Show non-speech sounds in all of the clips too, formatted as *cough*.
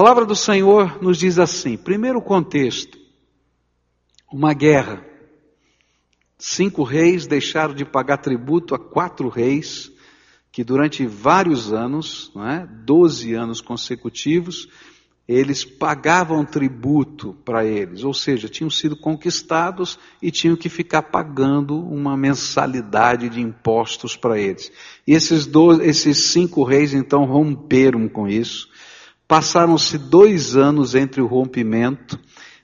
palavra do Senhor nos diz assim: primeiro contexto, uma guerra. Cinco reis deixaram de pagar tributo a quatro reis, que durante vários anos, não é, 12 anos consecutivos, eles pagavam tributo para eles, ou seja, tinham sido conquistados e tinham que ficar pagando uma mensalidade de impostos para eles. E esses, dois, esses cinco reis então romperam com isso. Passaram-se dois anos entre o rompimento,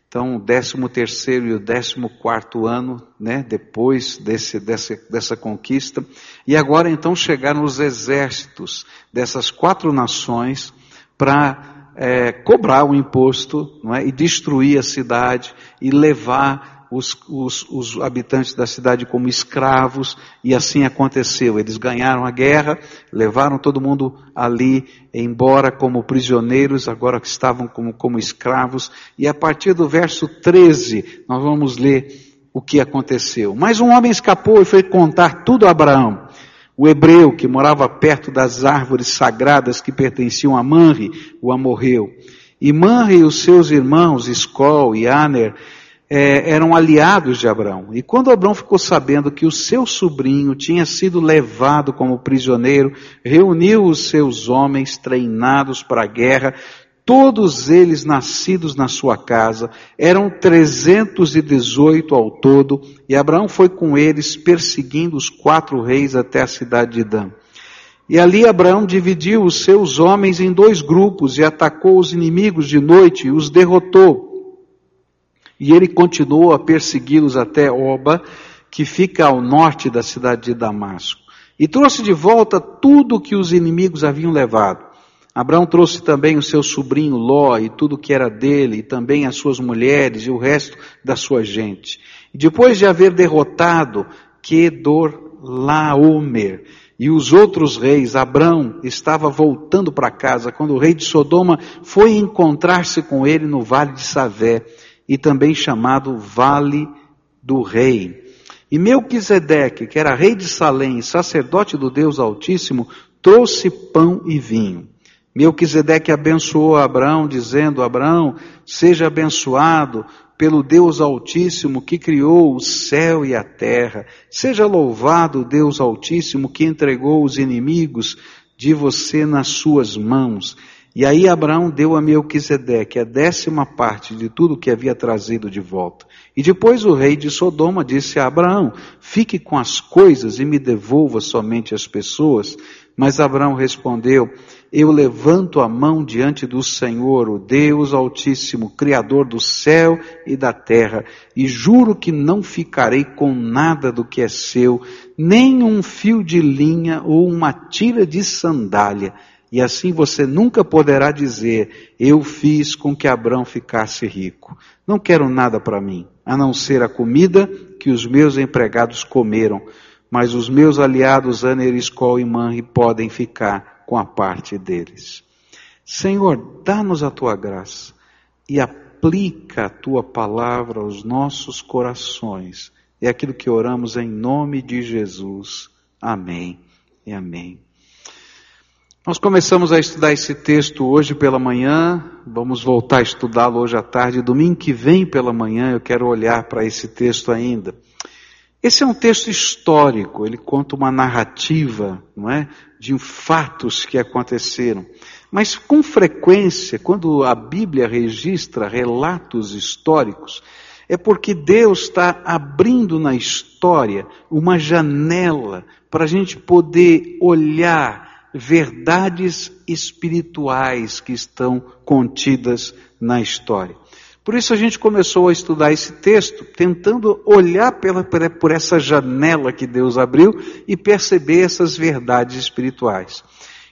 então o décimo terceiro e o décimo quarto ano, né, depois desse, dessa, dessa conquista, e agora então chegaram os exércitos dessas quatro nações para é, cobrar o imposto é? e destruir a cidade e levar os, os, os, habitantes da cidade como escravos, e assim aconteceu. Eles ganharam a guerra, levaram todo mundo ali embora como prisioneiros, agora que estavam como, como escravos, e a partir do verso 13 nós vamos ler o que aconteceu. Mas um homem escapou e foi contar tudo a Abraão. O hebreu que morava perto das árvores sagradas que pertenciam a Manre o amorreu. E Manre e os seus irmãos, Escol e Aner, é, eram aliados de Abraão. E quando Abraão ficou sabendo que o seu sobrinho tinha sido levado como prisioneiro, reuniu os seus homens treinados para a guerra, todos eles nascidos na sua casa, eram 318 ao todo, e Abraão foi com eles perseguindo os quatro reis até a cidade de Dan. E ali Abraão dividiu os seus homens em dois grupos e atacou os inimigos de noite e os derrotou. E ele continuou a persegui-los até Oba, que fica ao norte da cidade de Damasco. E trouxe de volta tudo que os inimigos haviam levado Abraão trouxe também o seu sobrinho Ló e tudo que era dele, e também as suas mulheres e o resto da sua gente. E depois de haver derrotado Kedor Laomer e os outros reis, Abraão estava voltando para casa quando o rei de Sodoma foi encontrar-se com ele no vale de Savé, e também chamado Vale do Rei. E Melquisedeque, que era rei de Salém sacerdote do Deus Altíssimo, trouxe pão e vinho. Melquisedeque abençoou Abraão, dizendo: Abraão, seja abençoado pelo Deus Altíssimo que criou o céu e a terra. Seja louvado o Deus Altíssimo que entregou os inimigos de você nas suas mãos. E aí Abraão deu a Melquisedeque a décima parte de tudo que havia trazido de volta. E depois o rei de Sodoma disse a Abraão: Fique com as coisas e me devolva somente as pessoas. Mas Abraão respondeu: eu levanto a mão diante do Senhor, o Deus Altíssimo, Criador do céu e da terra, e juro que não ficarei com nada do que é seu, nem um fio de linha ou uma tira de sandália. E assim você nunca poderá dizer, eu fiz com que Abraão ficasse rico. Não quero nada para mim, a não ser a comida que os meus empregados comeram, mas os meus aliados Aner, Escol e Manri podem ficar com a parte deles. Senhor, dá-nos a tua graça e aplica a tua palavra aos nossos corações. É aquilo que oramos em nome de Jesus. Amém e amém. Nós começamos a estudar esse texto hoje pela manhã, vamos voltar a estudá-lo hoje à tarde. Domingo que vem pela manhã eu quero olhar para esse texto ainda. Esse é um texto histórico, ele conta uma narrativa, não é? De fatos que aconteceram. Mas com frequência, quando a Bíblia registra relatos históricos, é porque Deus está abrindo na história uma janela para a gente poder olhar verdades espirituais que estão contidas na história. Por isso a gente começou a estudar esse texto, tentando olhar pela, por essa janela que Deus abriu e perceber essas verdades espirituais.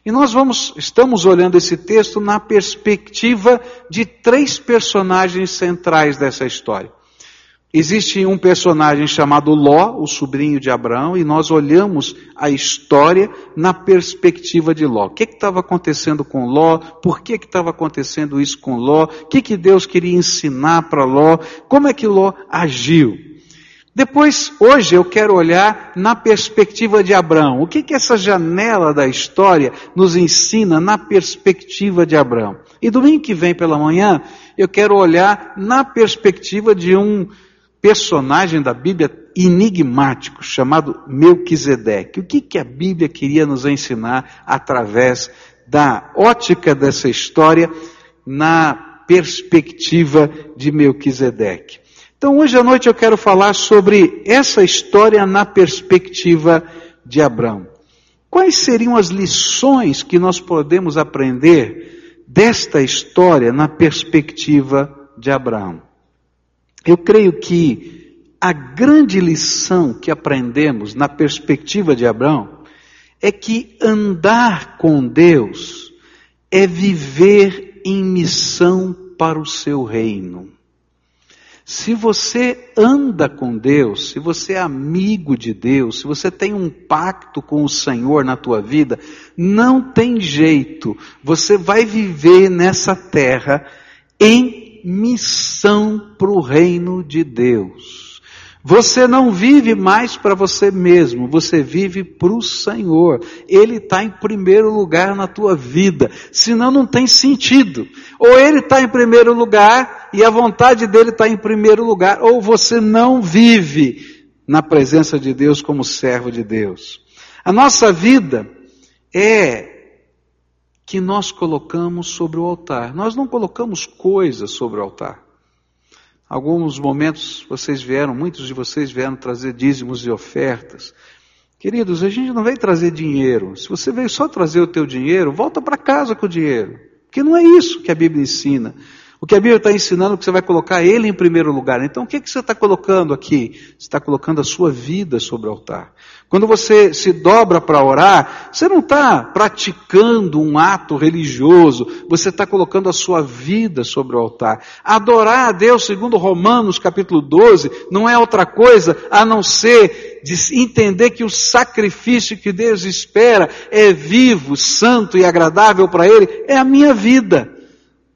E nós vamos, estamos olhando esse texto na perspectiva de três personagens centrais dessa história. Existe um personagem chamado Ló, o sobrinho de Abraão, e nós olhamos a história na perspectiva de Ló. O que estava acontecendo com Ló? Por que estava acontecendo isso com Ló? O que, que Deus queria ensinar para Ló? Como é que Ló agiu? Depois, hoje eu quero olhar na perspectiva de Abraão. O que, que essa janela da história nos ensina na perspectiva de Abraão? E domingo que vem pela manhã, eu quero olhar na perspectiva de um personagem da Bíblia enigmático chamado Melquisedeque. O que, que a Bíblia queria nos ensinar através da ótica dessa história na perspectiva de Melquisedeque? Então, hoje à noite eu quero falar sobre essa história na perspectiva de Abraão. Quais seriam as lições que nós podemos aprender desta história na perspectiva de Abraão? Eu creio que a grande lição que aprendemos na perspectiva de Abraão é que andar com Deus é viver em missão para o seu reino. Se você anda com Deus, se você é amigo de Deus, se você tem um pacto com o Senhor na tua vida, não tem jeito. Você vai viver nessa terra em missão para o reino de Deus. Você não vive mais para você mesmo, você vive para o Senhor. Ele está em primeiro lugar na tua vida, senão não tem sentido. Ou Ele está em primeiro lugar e a vontade dele está em primeiro lugar, ou você não vive na presença de Deus como servo de Deus. A nossa vida é que nós colocamos sobre o altar. Nós não colocamos coisas sobre o altar. Alguns momentos vocês vieram, muitos de vocês vieram trazer dízimos e ofertas. Queridos, a gente não veio trazer dinheiro. Se você veio só trazer o teu dinheiro, volta para casa com o dinheiro. Porque não é isso que a Bíblia ensina. O que a Bíblia está ensinando é que você vai colocar Ele em primeiro lugar. Então, o que, que você está colocando aqui? Você está colocando a sua vida sobre o altar. Quando você se dobra para orar, você não está praticando um ato religioso, você está colocando a sua vida sobre o altar. Adorar a Deus, segundo Romanos capítulo 12, não é outra coisa a não ser de entender que o sacrifício que Deus espera é vivo, santo e agradável para Ele, é a minha vida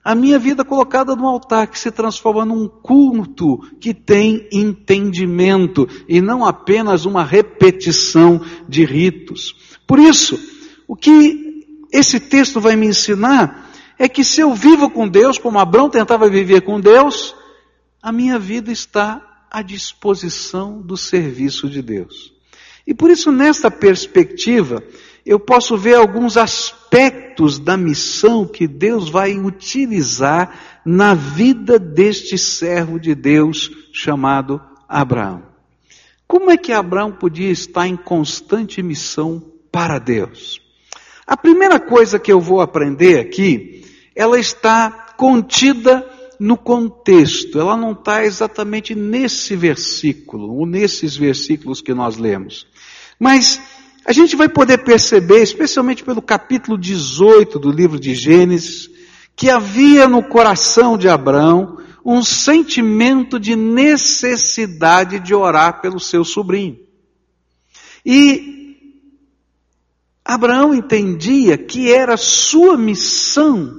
a minha vida colocada no altar, que se transforma num culto que tem entendimento e não apenas uma repetição de ritos. Por isso, o que esse texto vai me ensinar é que se eu vivo com Deus, como Abraão tentava viver com Deus, a minha vida está à disposição do serviço de Deus. E por isso, nesta perspectiva, eu posso ver alguns aspectos da missão que Deus vai utilizar na vida deste servo de Deus chamado Abraão. Como é que Abraão podia estar em constante missão para Deus? A primeira coisa que eu vou aprender aqui, ela está contida no contexto, ela não está exatamente nesse versículo, ou nesses versículos que nós lemos. Mas a gente vai poder perceber, especialmente pelo capítulo 18 do livro de Gênesis, que havia no coração de Abraão um sentimento de necessidade de orar pelo seu sobrinho. E Abraão entendia que era sua missão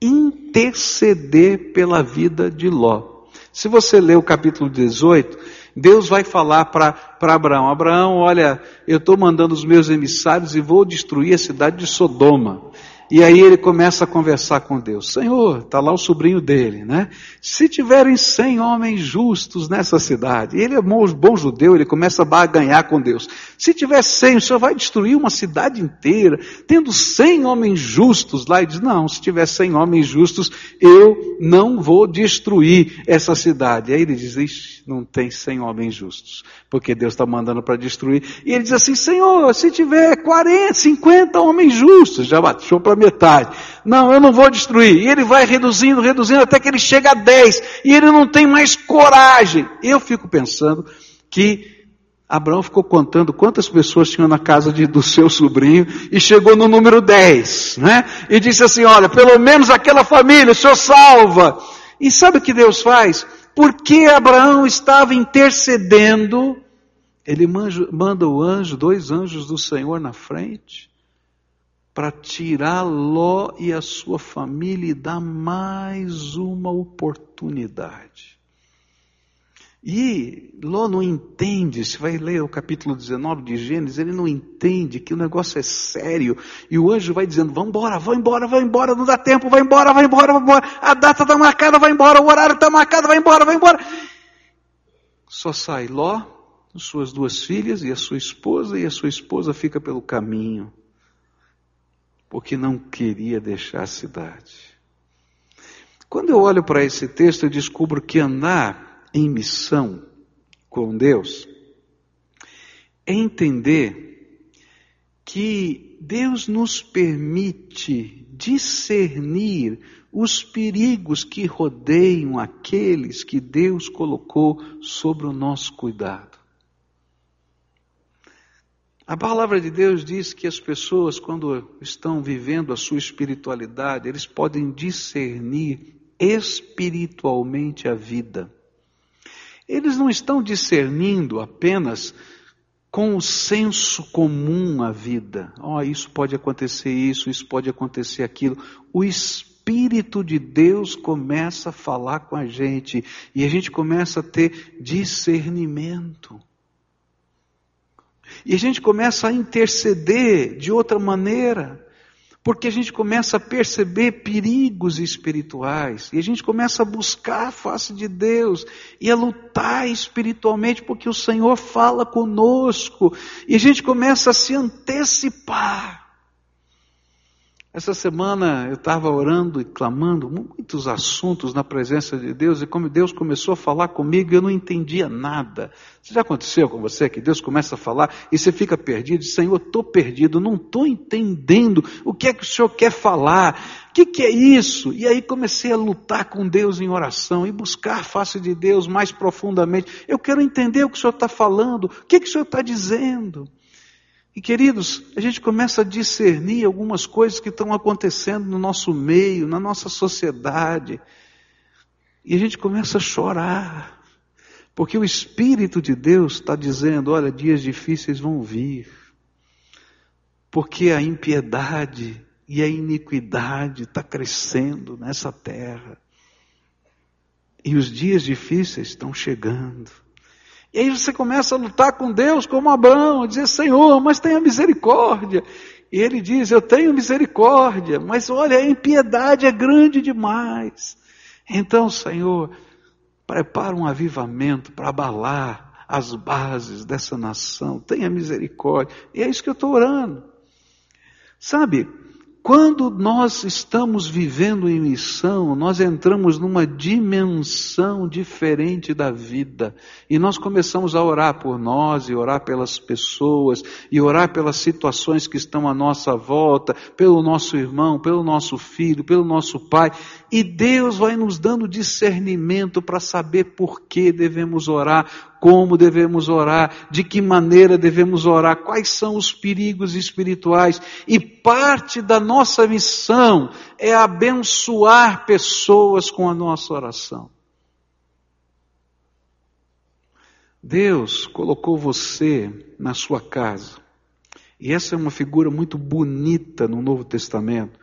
interceder pela vida de Ló. Se você ler o capítulo 18, Deus vai falar para Abraão: Abraão, olha, eu estou mandando os meus emissários e vou destruir a cidade de Sodoma. E aí ele começa a conversar com Deus. Senhor, está lá o sobrinho dele, né? Se tiverem cem homens justos nessa cidade, ele é bom, bom judeu, ele começa a ganhar com Deus. Se tiver cem, o Senhor vai destruir uma cidade inteira, tendo cem homens justos lá, e diz, não, se tiver cem homens justos, eu não vou destruir essa cidade. Aí ele diz, Ixi, não tem cem homens justos, porque Deus está mandando para destruir. E ele diz assim, Senhor, se tiver 40, 50 homens justos, já baixou para metade. Não, eu não vou destruir. E ele vai reduzindo, reduzindo, até que ele chega a 10. E ele não tem mais coragem. Eu fico pensando que Abraão ficou contando quantas pessoas tinham na casa de, do seu sobrinho e chegou no número 10, né? E disse assim, olha, pelo menos aquela família o Senhor salva. E sabe o que Deus faz? Porque Abraão estava intercedendo, ele manda o anjo, dois anjos do Senhor na frente, para tirar Ló e a sua família e dar mais uma oportunidade. E Ló não entende, se vai ler o capítulo 19 de Gênesis, ele não entende que o negócio é sério. E o anjo vai dizendo: Vamos embora, vai embora, vai embora, não dá tempo, vai embora, vai embora, vai embora. A data está marcada, vai embora, o horário está marcado, vai embora, vai embora. Só sai Ló, suas duas filhas e a sua esposa, e a sua esposa fica pelo caminho, porque não queria deixar a cidade. Quando eu olho para esse texto, eu descubro que andar em missão com Deus é entender que Deus nos permite discernir os perigos que rodeiam aqueles que Deus colocou sobre o nosso cuidado. A palavra de Deus diz que as pessoas, quando estão vivendo a sua espiritualidade, eles podem discernir espiritualmente a vida. Eles não estão discernindo apenas com o senso comum a vida. Oh, isso pode acontecer isso, isso pode acontecer aquilo. O Espírito de Deus começa a falar com a gente e a gente começa a ter discernimento. E a gente começa a interceder de outra maneira. Porque a gente começa a perceber perigos espirituais, e a gente começa a buscar a face de Deus, e a lutar espiritualmente, porque o Senhor fala conosco, e a gente começa a se antecipar. Essa semana eu estava orando e clamando muitos assuntos na presença de Deus e como Deus começou a falar comigo, eu não entendia nada. Isso já aconteceu com você que Deus começa a falar e você fica perdido, Senhor, estou perdido, não estou entendendo o que é que o Senhor quer falar, o que, que é isso? E aí comecei a lutar com Deus em oração e buscar a face de Deus mais profundamente. Eu quero entender o que o Senhor está falando, o que, que o Senhor está dizendo. E queridos, a gente começa a discernir algumas coisas que estão acontecendo no nosso meio, na nossa sociedade. E a gente começa a chorar. Porque o Espírito de Deus está dizendo: olha, dias difíceis vão vir. Porque a impiedade e a iniquidade está crescendo nessa terra. E os dias difíceis estão chegando. E aí você começa a lutar com Deus como Abraão, dizer, Senhor, mas tenha misericórdia. E ele diz, eu tenho misericórdia, mas olha, a impiedade é grande demais. Então, Senhor, prepara um avivamento para abalar as bases dessa nação. Tenha misericórdia. E é isso que eu estou orando. Sabe, quando nós estamos vivendo em missão, nós entramos numa dimensão diferente da vida. E nós começamos a orar por nós, e orar pelas pessoas, e orar pelas situações que estão à nossa volta, pelo nosso irmão, pelo nosso filho, pelo nosso pai. E Deus vai nos dando discernimento para saber por que devemos orar, como devemos orar, de que maneira devemos orar, quais são os perigos espirituais. E parte da nossa missão é abençoar pessoas com a nossa oração. Deus colocou você na sua casa. E essa é uma figura muito bonita no Novo Testamento,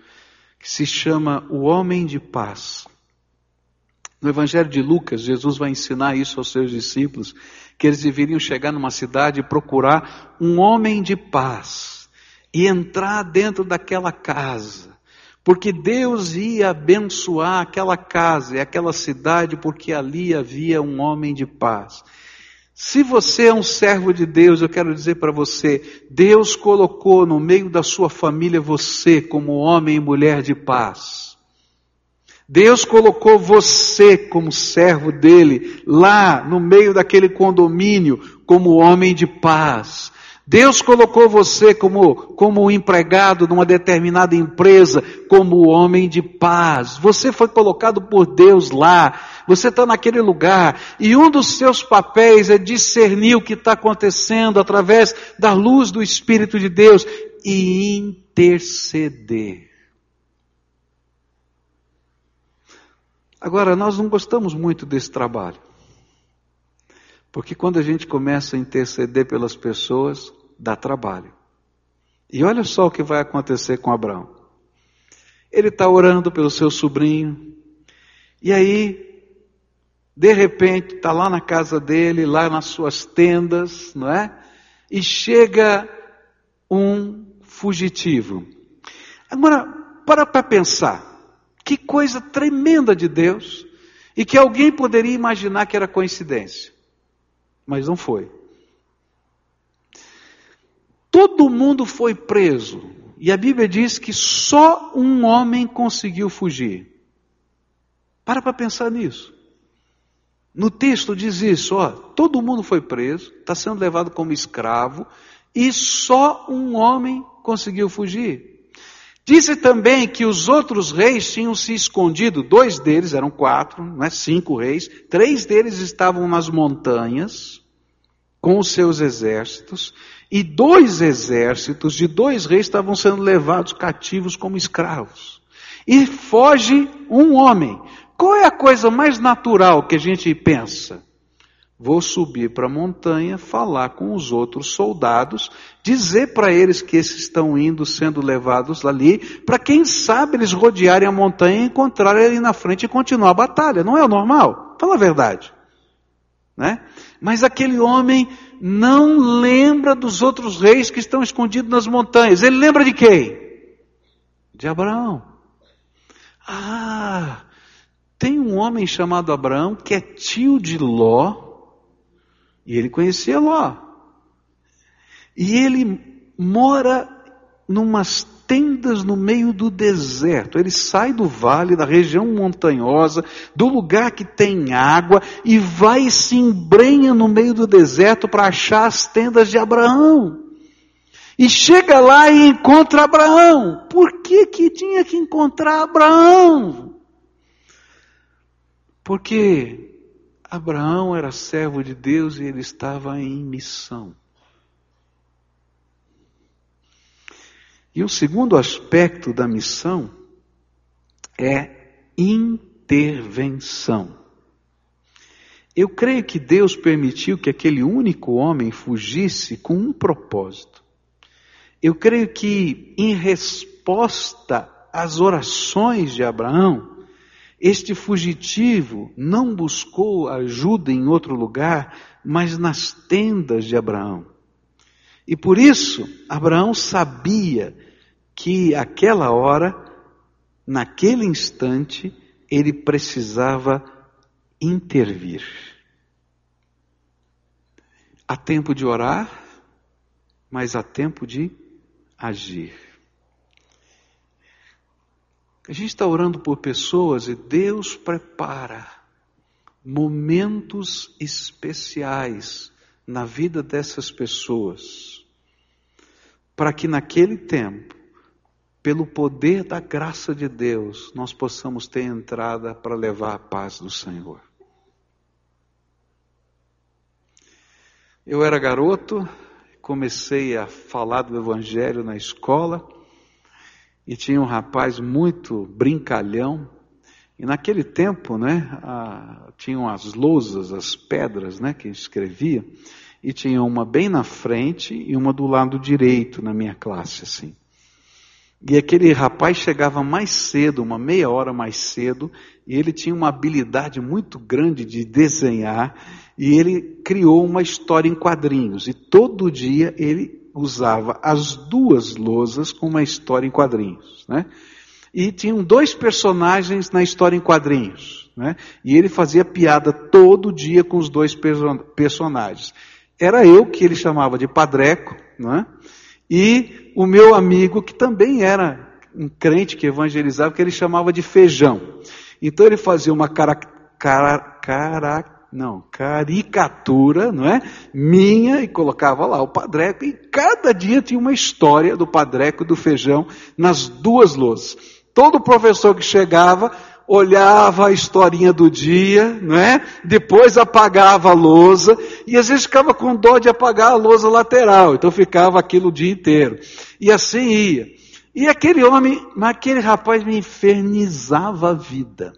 que se chama o homem de paz. No Evangelho de Lucas, Jesus vai ensinar isso aos seus discípulos, que eles deveriam chegar numa cidade e procurar um homem de paz e entrar dentro daquela casa, porque Deus ia abençoar aquela casa e aquela cidade, porque ali havia um homem de paz. Se você é um servo de Deus, eu quero dizer para você, Deus colocou no meio da sua família você como homem e mulher de paz. Deus colocou você como servo dele lá no meio daquele condomínio como homem de paz. Deus colocou você como, como empregado numa determinada empresa, como homem de paz. Você foi colocado por Deus lá. Você está naquele lugar. E um dos seus papéis é discernir o que está acontecendo através da luz do Espírito de Deus e interceder. Agora, nós não gostamos muito desse trabalho. Porque quando a gente começa a interceder pelas pessoas, dá trabalho. E olha só o que vai acontecer com Abraão. Ele está orando pelo seu sobrinho, e aí De repente, está lá na casa dele, lá nas suas tendas, não é? E chega um fugitivo. Agora, para para pensar. Que coisa tremenda de Deus. E que alguém poderia imaginar que era coincidência. Mas não foi. Todo mundo foi preso. E a Bíblia diz que só um homem conseguiu fugir. Para para pensar nisso. No texto diz isso, ó, todo mundo foi preso, está sendo levado como escravo, e só um homem conseguiu fugir. Disse também que os outros reis tinham se escondido, dois deles, eram quatro, não é cinco reis, três deles estavam nas montanhas com os seus exércitos, e dois exércitos de dois reis estavam sendo levados cativos como escravos. E foge um homem. Qual é a coisa mais natural que a gente pensa? Vou subir para a montanha, falar com os outros soldados, dizer para eles que esses estão indo, sendo levados ali, para quem sabe eles rodearem a montanha e encontrarem ali na frente e continuar a batalha. Não é o normal? Fala a verdade. Né? Mas aquele homem não lembra dos outros reis que estão escondidos nas montanhas. Ele lembra de quem? De Abraão. Ah, tem um homem chamado Abraão que é tio de Ló, e ele conhecia Ló. E ele mora numas tendas no meio do deserto. Ele sai do vale, da região montanhosa, do lugar que tem água e vai e se embrenha no meio do deserto para achar as tendas de Abraão. E chega lá e encontra Abraão. Por que que tinha que encontrar Abraão? Porque Abraão era servo de Deus e ele estava em missão. E o segundo aspecto da missão é intervenção. Eu creio que Deus permitiu que aquele único homem fugisse com um propósito. Eu creio que, em resposta às orações de Abraão, este fugitivo não buscou ajuda em outro lugar, mas nas tendas de Abraão. E por isso, Abraão sabia que aquela hora, naquele instante, ele precisava intervir. Há tempo de orar, mas há tempo de agir. A gente está orando por pessoas e Deus prepara momentos especiais na vida dessas pessoas, para que naquele tempo pelo poder da graça de Deus, nós possamos ter entrada para levar a paz do Senhor. Eu era garoto, comecei a falar do Evangelho na escola, e tinha um rapaz muito brincalhão, e naquele tempo, né, a, tinham as lousas, as pedras, né, que escrevia, e tinha uma bem na frente e uma do lado direito na minha classe, assim. E aquele rapaz chegava mais cedo, uma meia hora mais cedo, e ele tinha uma habilidade muito grande de desenhar, e ele criou uma história em quadrinhos. E todo dia ele usava as duas lousas com uma história em quadrinhos, né? E tinham dois personagens na história em quadrinhos, né? E ele fazia piada todo dia com os dois personagens. Era eu que ele chamava de Padreco, né? E o meu amigo, que também era um crente que evangelizava, que ele chamava de feijão. Então ele fazia uma cara, cara, cara, não, caricatura, não é? Minha e colocava lá o padreco e cada dia tinha uma história do padreco e do feijão nas duas louças. Todo professor que chegava olhava a historinha do dia, não é? Depois apagava a lousa e às vezes ficava com dó de apagar a lousa lateral, então ficava aquilo o dia inteiro. E assim ia. E aquele homem, aquele rapaz me infernizava a vida.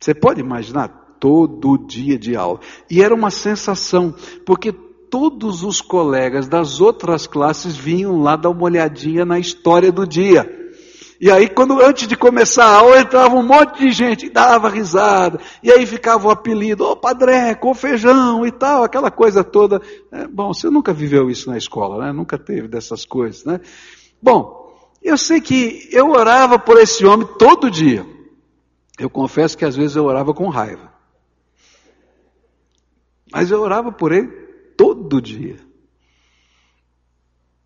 Você pode imaginar? Todo dia de aula. E era uma sensação, porque todos os colegas das outras classes vinham lá dar uma olhadinha na história do dia. E aí, quando antes de começar a aula, entrava um monte de gente dava risada. E aí ficava o apelido, ô padreco, ô feijão e tal, aquela coisa toda. É, bom, você nunca viveu isso na escola, né? Nunca teve dessas coisas, né? Bom, eu sei que eu orava por esse homem todo dia. Eu confesso que às vezes eu orava com raiva. Mas eu orava por ele todo dia.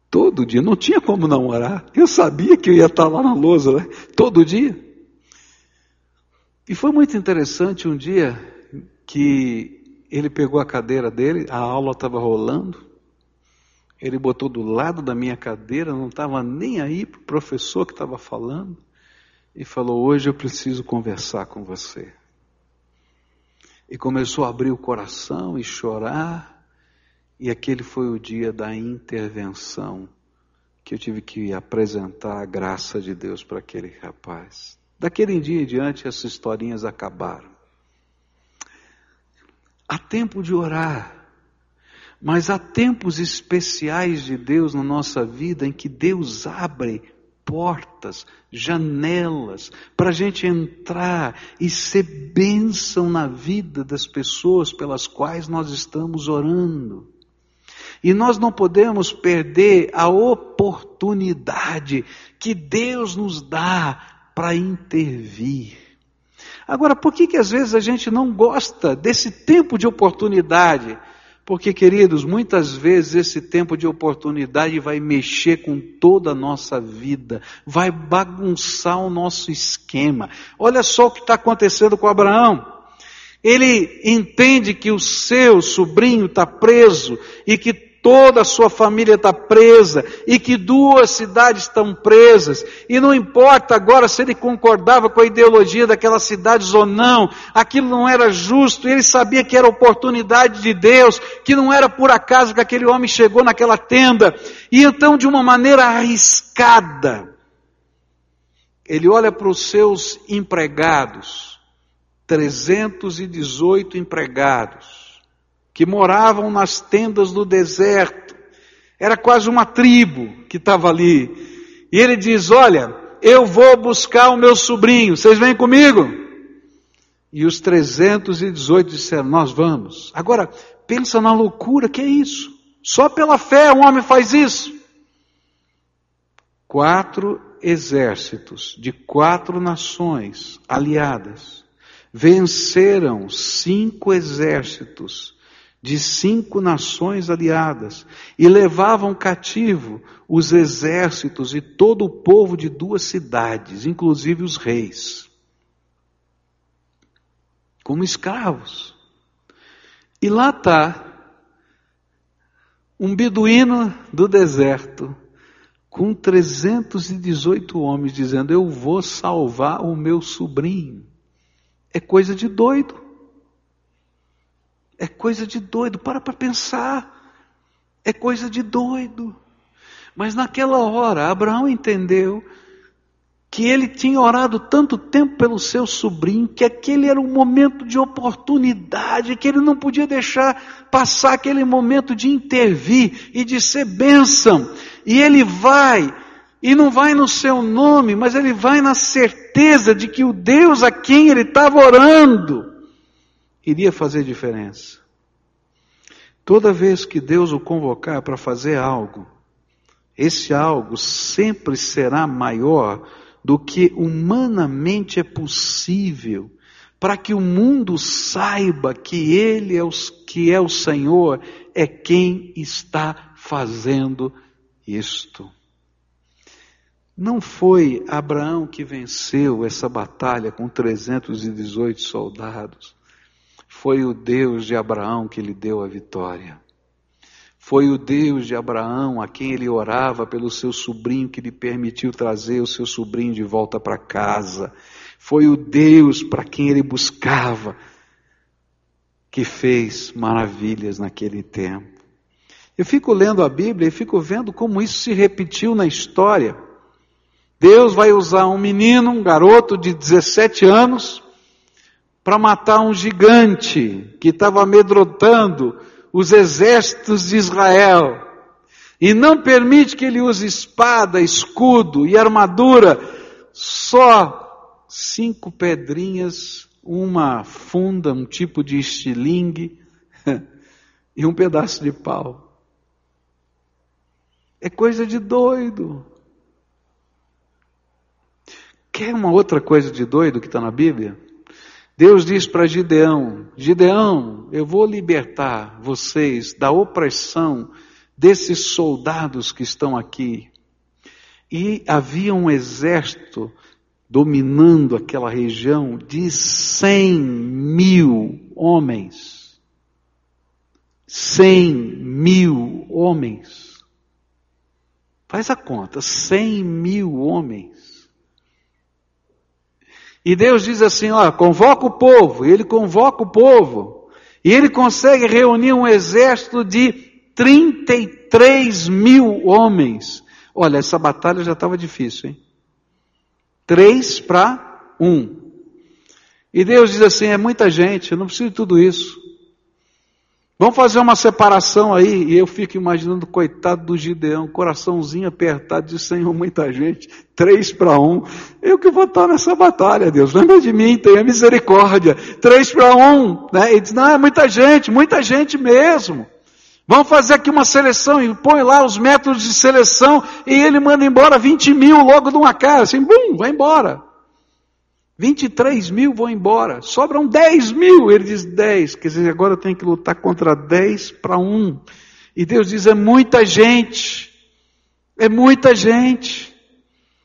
Todo dia, não tinha como não orar. Eu sabia que eu ia estar lá na lousa, né? todo dia. E foi muito interessante um dia que ele pegou a cadeira dele, a aula estava rolando, ele botou do lado da minha cadeira, não estava nem aí para o professor que estava falando, e falou: Hoje eu preciso conversar com você. E começou a abrir o coração e chorar. E aquele foi o dia da intervenção que eu tive que apresentar a graça de Deus para aquele rapaz. Daquele dia em diante, essas historinhas acabaram. Há tempo de orar, mas há tempos especiais de Deus na nossa vida em que Deus abre portas, janelas, para a gente entrar e ser bênção na vida das pessoas pelas quais nós estamos orando. E nós não podemos perder a oportunidade que Deus nos dá para intervir. Agora, por que que às vezes a gente não gosta desse tempo de oportunidade? Porque, queridos, muitas vezes esse tempo de oportunidade vai mexer com toda a nossa vida, vai bagunçar o nosso esquema. Olha só o que está acontecendo com Abraão. Ele entende que o seu sobrinho está preso e que toda a sua família está presa e que duas cidades estão presas. E não importa agora se ele concordava com a ideologia daquelas cidades ou não, aquilo não era justo. Ele sabia que era oportunidade de Deus, que não era por acaso que aquele homem chegou naquela tenda. E então, de uma maneira arriscada, ele olha para os seus empregados, 318 empregados que moravam nas tendas do deserto. Era quase uma tribo que estava ali. E ele diz: Olha, eu vou buscar o meu sobrinho, vocês vêm comigo? E os 318 disseram: Nós vamos. Agora, pensa na loucura que é isso. Só pela fé um homem faz isso. Quatro exércitos de quatro nações aliadas venceram cinco exércitos de cinco nações aliadas e levavam cativo os exércitos e todo o povo de duas cidades, inclusive os reis, como escravos. E lá está um beduíno do deserto com 318 homens dizendo: Eu vou salvar o meu sobrinho. É coisa de doido. É coisa de doido, para para pensar. É coisa de doido. Mas naquela hora, Abraão entendeu que ele tinha orado tanto tempo pelo seu sobrinho, que aquele era um momento de oportunidade, que ele não podia deixar passar aquele momento de intervir e de ser bênção. E ele vai, e não vai no seu nome, mas ele vai na certeza de que o Deus a quem ele estava orando, iria fazer diferença. Toda vez que Deus o convocar para fazer algo, esse algo sempre será maior do que humanamente é possível, para que o mundo saiba que Ele é o, que é o Senhor, é quem está fazendo isto. Não foi Abraão que venceu essa batalha com 318 soldados. Foi o Deus de Abraão que lhe deu a vitória. Foi o Deus de Abraão a quem ele orava pelo seu sobrinho que lhe permitiu trazer o seu sobrinho de volta para casa. Foi o Deus para quem ele buscava que fez maravilhas naquele tempo. Eu fico lendo a Bíblia e fico vendo como isso se repetiu na história. Deus vai usar um menino, um garoto de 17 anos, para matar um gigante que estava amedrontando os exércitos de Israel. E não permite que ele use espada, escudo e armadura, só cinco pedrinhas, uma funda, um tipo de estilingue *laughs* e um pedaço de pau. É coisa de doido. Quer uma outra coisa de doido que está na Bíblia? Deus diz para Gideão: Gideão, eu vou libertar vocês da opressão desses soldados que estão aqui. E havia um exército dominando aquela região de cem mil homens. Cem mil homens. Faz a conta, cem mil homens. E Deus diz assim: ó, convoca o povo, e ele convoca o povo, e ele consegue reunir um exército de 33 mil homens. Olha, essa batalha já estava difícil, hein? Três para um. E Deus diz assim: é muita gente, eu não preciso de tudo isso. Vamos fazer uma separação aí, e eu fico imaginando, coitado do Gideão, coraçãozinho apertado, de Senhor, muita gente, três para um. Eu que vou estar nessa batalha, Deus, lembra de mim, tenha misericórdia. Três para um, né? Ele diz, não, é muita gente, muita gente mesmo. Vamos fazer aqui uma seleção, e põe lá os métodos de seleção, e ele manda embora 20 mil logo de uma casa, assim, bum, vai embora. 23 mil vão embora, sobram 10 mil. Ele diz 10, quer dizer, agora eu tenho que lutar contra 10 para 1. E Deus diz: é muita gente, é muita gente.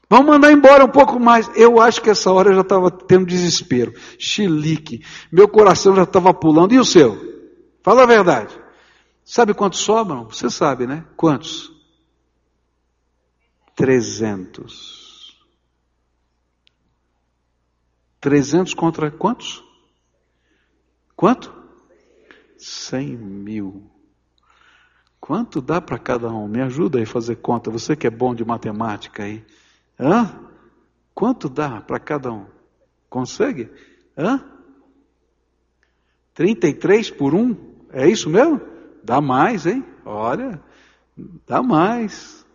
Vamos mandar embora um pouco mais. Eu acho que essa hora eu já estava tendo desespero. Chilique. Meu coração já estava pulando. E o seu? Fala a verdade. Sabe quantos sobram? Você sabe, né? Quantos? 300. 300 contra quantos? Quanto? 100 mil. Quanto dá para cada um? Me ajuda aí a fazer conta. Você que é bom de matemática aí. Hã? Quanto dá para cada um? Consegue? Hã? 33 por um? É isso mesmo? Dá mais, hein? Olha, dá mais.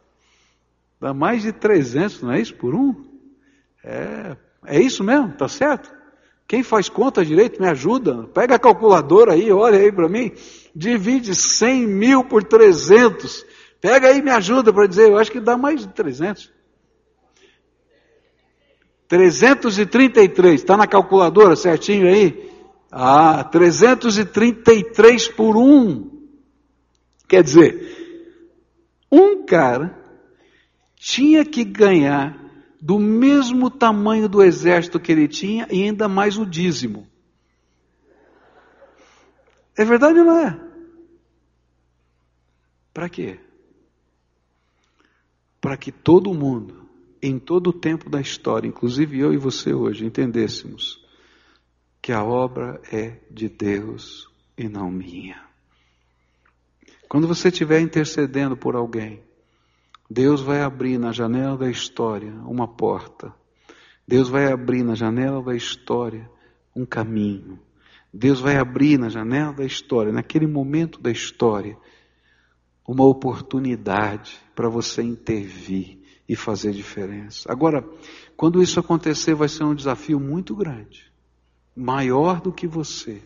Dá mais de 300, não é isso por um? É, é isso mesmo? Tá certo? Quem faz conta direito me ajuda. Pega a calculadora aí, olha aí para mim. Divide 100 mil por 300. Pega aí me ajuda para dizer, eu acho que dá mais de 300. 333, está na calculadora certinho aí? Ah, 333 por 1. Quer dizer, um cara tinha que ganhar do mesmo tamanho do exército que ele tinha e ainda mais o dízimo. É verdade ou não é? Para quê? Para que todo mundo, em todo o tempo da história, inclusive eu e você hoje, entendêssemos que a obra é de Deus e não minha. Quando você estiver intercedendo por alguém, Deus vai abrir na janela da história uma porta. Deus vai abrir na janela da história um caminho. Deus vai abrir na janela da história, naquele momento da história, uma oportunidade para você intervir e fazer diferença. Agora, quando isso acontecer, vai ser um desafio muito grande, maior do que você.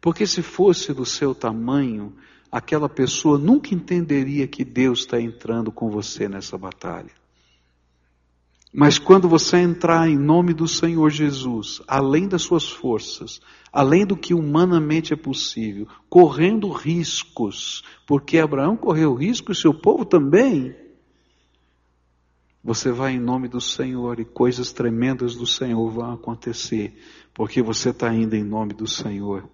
Porque se fosse do seu tamanho, aquela pessoa nunca entenderia que Deus está entrando com você nessa batalha. Mas quando você entrar em nome do Senhor Jesus, além das suas forças, além do que humanamente é possível, correndo riscos, porque Abraão correu risco e seu povo também, você vai em nome do Senhor e coisas tremendas do Senhor vão acontecer, porque você está indo em nome do Senhor.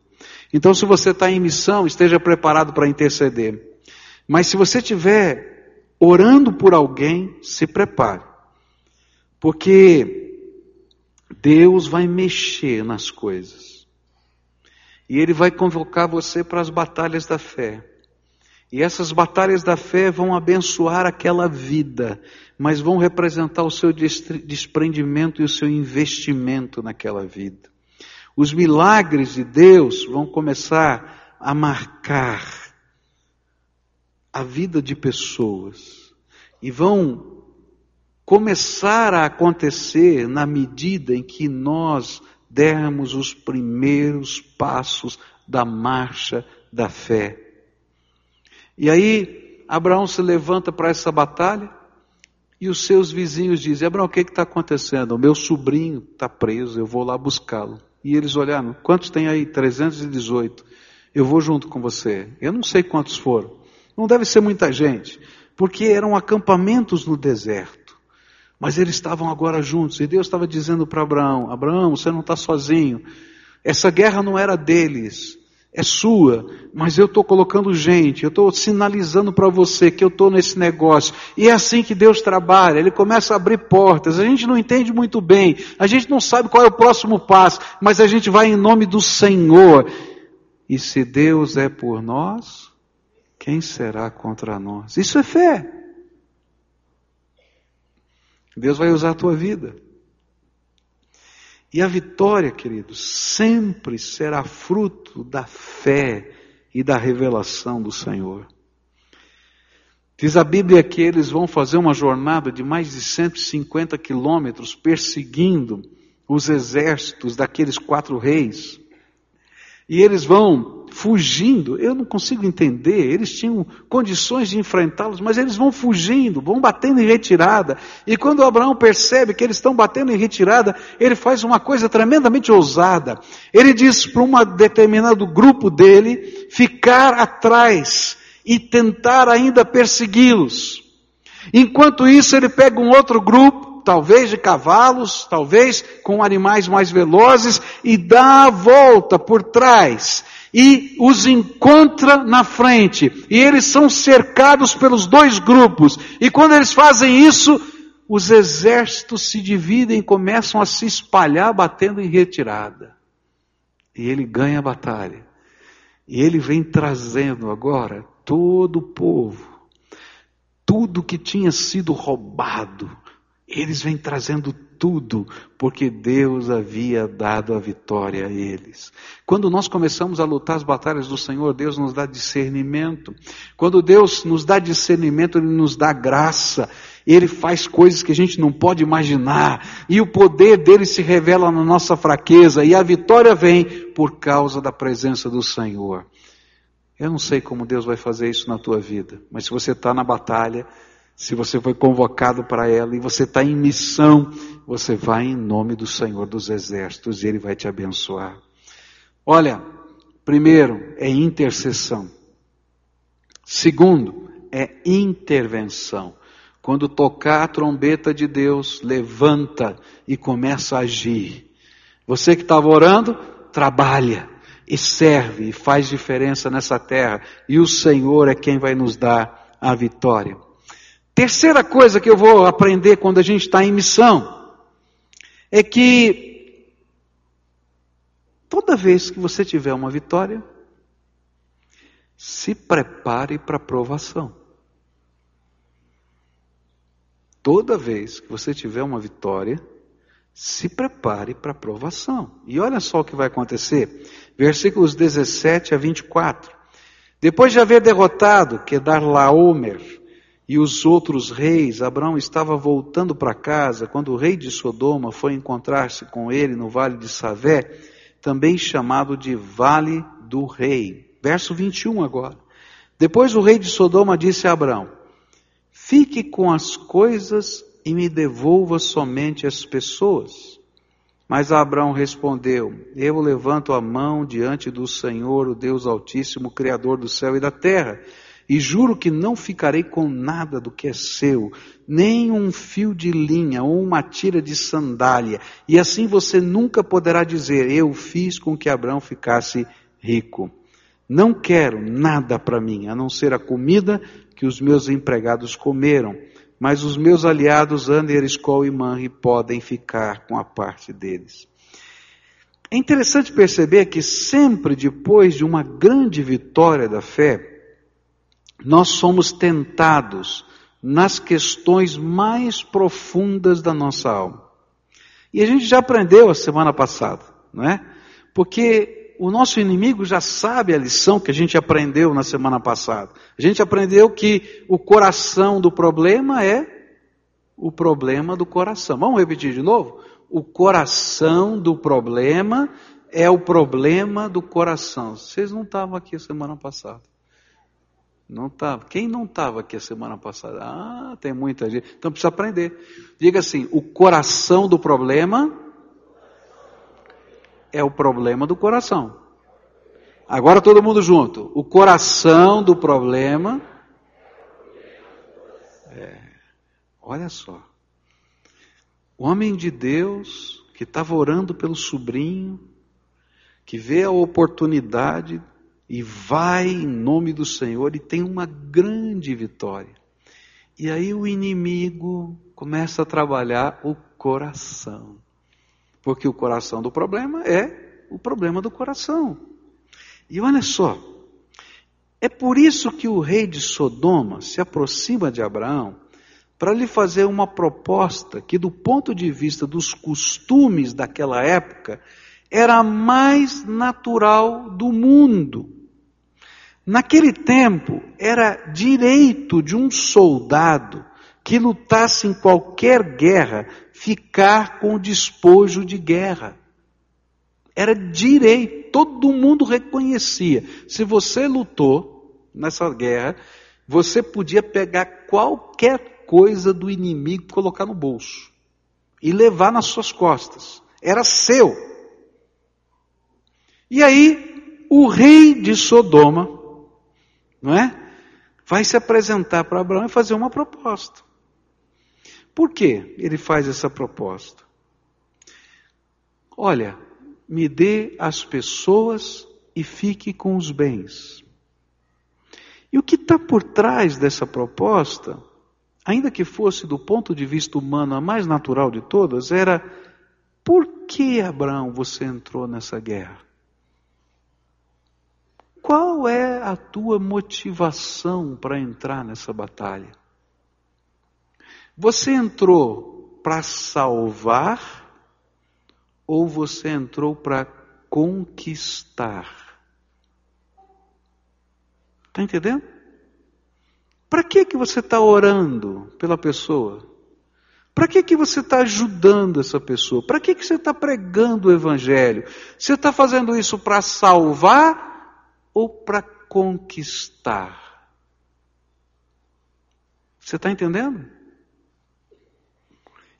Então, se você está em missão, esteja preparado para interceder. Mas se você estiver orando por alguém, se prepare. Porque Deus vai mexer nas coisas. E Ele vai convocar você para as batalhas da fé. E essas batalhas da fé vão abençoar aquela vida, mas vão representar o seu desprendimento e o seu investimento naquela vida. Os milagres de Deus vão começar a marcar a vida de pessoas e vão começar a acontecer na medida em que nós dermos os primeiros passos da marcha da fé. E aí, Abraão se levanta para essa batalha e os seus vizinhos dizem: Abraão, o que está acontecendo? O meu sobrinho está preso, eu vou lá buscá-lo. E eles olharam: quantos tem aí? 318. Eu vou junto com você. Eu não sei quantos foram. Não deve ser muita gente, porque eram acampamentos no deserto. Mas eles estavam agora juntos e Deus estava dizendo para Abraão: Abraão, você não está sozinho. Essa guerra não era deles, é sua, mas eu estou colocando gente, eu estou sinalizando para você que eu estou nesse negócio. E é assim que Deus trabalha, Ele começa a abrir portas. A gente não entende muito bem, a gente não sabe qual é o próximo passo, mas a gente vai em nome do Senhor. E se Deus é por nós, quem será contra nós? Isso é fé. Deus vai usar a tua vida. E a vitória, queridos, sempre será fruto da fé e da revelação do Senhor. Diz a Bíblia que eles vão fazer uma jornada de mais de 150 quilômetros perseguindo os exércitos daqueles quatro reis. E eles vão fugindo. Eu não consigo entender. Eles tinham condições de enfrentá-los, mas eles vão fugindo, vão batendo em retirada. E quando Abraão percebe que eles estão batendo em retirada, ele faz uma coisa tremendamente ousada. Ele diz para um determinado grupo dele ficar atrás e tentar ainda persegui-los. Enquanto isso, ele pega um outro grupo talvez de cavalos, talvez com animais mais velozes, e dá a volta por trás e os encontra na frente. E eles são cercados pelos dois grupos. E quando eles fazem isso, os exércitos se dividem e começam a se espalhar, batendo em retirada. E ele ganha a batalha. E ele vem trazendo agora todo o povo, tudo que tinha sido roubado, eles vêm trazendo tudo, porque Deus havia dado a vitória a eles. Quando nós começamos a lutar as batalhas do Senhor, Deus nos dá discernimento. Quando Deus nos dá discernimento, Ele nos dá graça. Ele faz coisas que a gente não pode imaginar. E o poder dele se revela na nossa fraqueza. E a vitória vem por causa da presença do Senhor. Eu não sei como Deus vai fazer isso na tua vida, mas se você está na batalha, se você foi convocado para ela e você está em missão, você vai em nome do Senhor dos Exércitos e Ele vai te abençoar. Olha, primeiro é intercessão. Segundo é intervenção. Quando tocar a trombeta de Deus, levanta e começa a agir. Você que estava orando, trabalha e serve e faz diferença nessa terra. E o Senhor é quem vai nos dar a vitória. Terceira coisa que eu vou aprender quando a gente está em missão é que toda vez que você tiver uma vitória, se prepare para a provação. Toda vez que você tiver uma vitória, se prepare para a provação. E olha só o que vai acontecer. Versículos 17 a 24. Depois de haver derrotado Kedar Laomer, e os outros reis, Abraão estava voltando para casa quando o rei de Sodoma foi encontrar-se com ele no vale de Savé, também chamado de Vale do Rei. Verso 21 agora. Depois o rei de Sodoma disse a Abraão: Fique com as coisas e me devolva somente as pessoas. Mas Abraão respondeu: Eu levanto a mão diante do Senhor, o Deus Altíssimo, Criador do céu e da terra e juro que não ficarei com nada do que é seu, nem um fio de linha ou uma tira de sandália. E assim você nunca poderá dizer: Eu fiz com que Abraão ficasse rico. Não quero nada para mim, a não ser a comida que os meus empregados comeram. Mas os meus aliados Ander, Escol e Manri podem ficar com a parte deles. É interessante perceber que sempre depois de uma grande vitória da fé, nós somos tentados nas questões mais profundas da nossa alma. E a gente já aprendeu a semana passada, não é? Porque o nosso inimigo já sabe a lição que a gente aprendeu na semana passada. A gente aprendeu que o coração do problema é o problema do coração. Vamos repetir de novo? O coração do problema é o problema do coração. Vocês não estavam aqui a semana passada. Não estava. Quem não estava aqui a semana passada? Ah, tem muita gente. Então precisa aprender. Diga assim: o coração do problema é o problema do coração. Agora todo mundo junto. O coração do problema. É, olha só. O homem de Deus que estava orando pelo sobrinho, que vê a oportunidade e vai em nome do Senhor e tem uma grande vitória. E aí o inimigo começa a trabalhar o coração. Porque o coração do problema é o problema do coração. E olha só, é por isso que o rei de Sodoma se aproxima de Abraão para lhe fazer uma proposta que, do ponto de vista dos costumes daquela época, era a mais natural do mundo. Naquele tempo, era direito de um soldado que lutasse em qualquer guerra ficar com o despojo de guerra. Era direito, todo mundo reconhecia. Se você lutou nessa guerra, você podia pegar qualquer coisa do inimigo, colocar no bolso e levar nas suas costas. Era seu. E aí, o rei de Sodoma, não é? Vai se apresentar para Abraão e fazer uma proposta. Por que ele faz essa proposta? Olha, me dê as pessoas e fique com os bens. E o que está por trás dessa proposta, ainda que fosse do ponto de vista humano a mais natural de todas, era: por que, Abraão, você entrou nessa guerra? Qual é a tua motivação para entrar nessa batalha? Você entrou para salvar ou você entrou para conquistar? Está entendendo? Para que que você está orando pela pessoa? Para que que você está ajudando essa pessoa? Para que que você está pregando o evangelho? Você está fazendo isso para salvar ou para conquistar? Você está entendendo?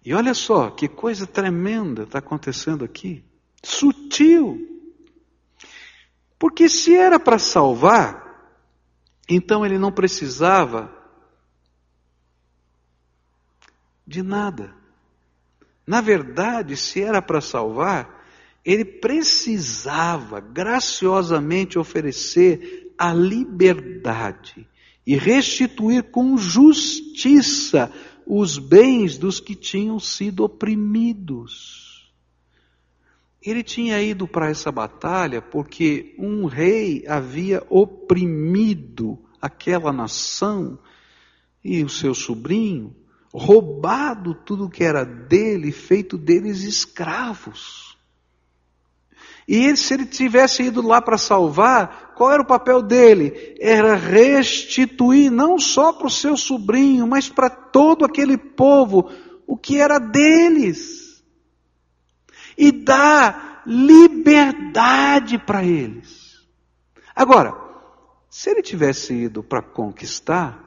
E olha só que coisa tremenda está acontecendo aqui. Sutil. Porque se era para salvar, então ele não precisava de nada. Na verdade, se era para salvar, ele precisava graciosamente oferecer a liberdade e restituir com justiça os bens dos que tinham sido oprimidos. Ele tinha ido para essa batalha porque um rei havia oprimido aquela nação e o seu sobrinho, roubado tudo que era dele, feito deles escravos. E se ele tivesse ido lá para salvar, qual era o papel dele? Era restituir não só para o seu sobrinho, mas para todo aquele povo o que era deles. E dar liberdade para eles. Agora, se ele tivesse ido para conquistar,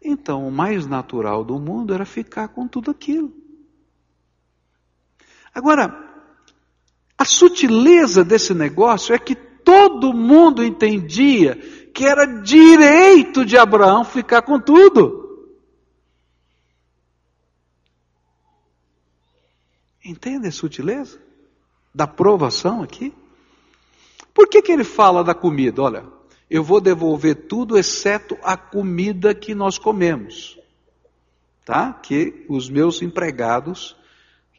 então o mais natural do mundo era ficar com tudo aquilo. Agora, a sutileza desse negócio é que todo mundo entendia que era direito de Abraão ficar com tudo. Entende a sutileza da provação aqui? Por que, que ele fala da comida? Olha, eu vou devolver tudo exceto a comida que nós comemos, tá? Que os meus empregados,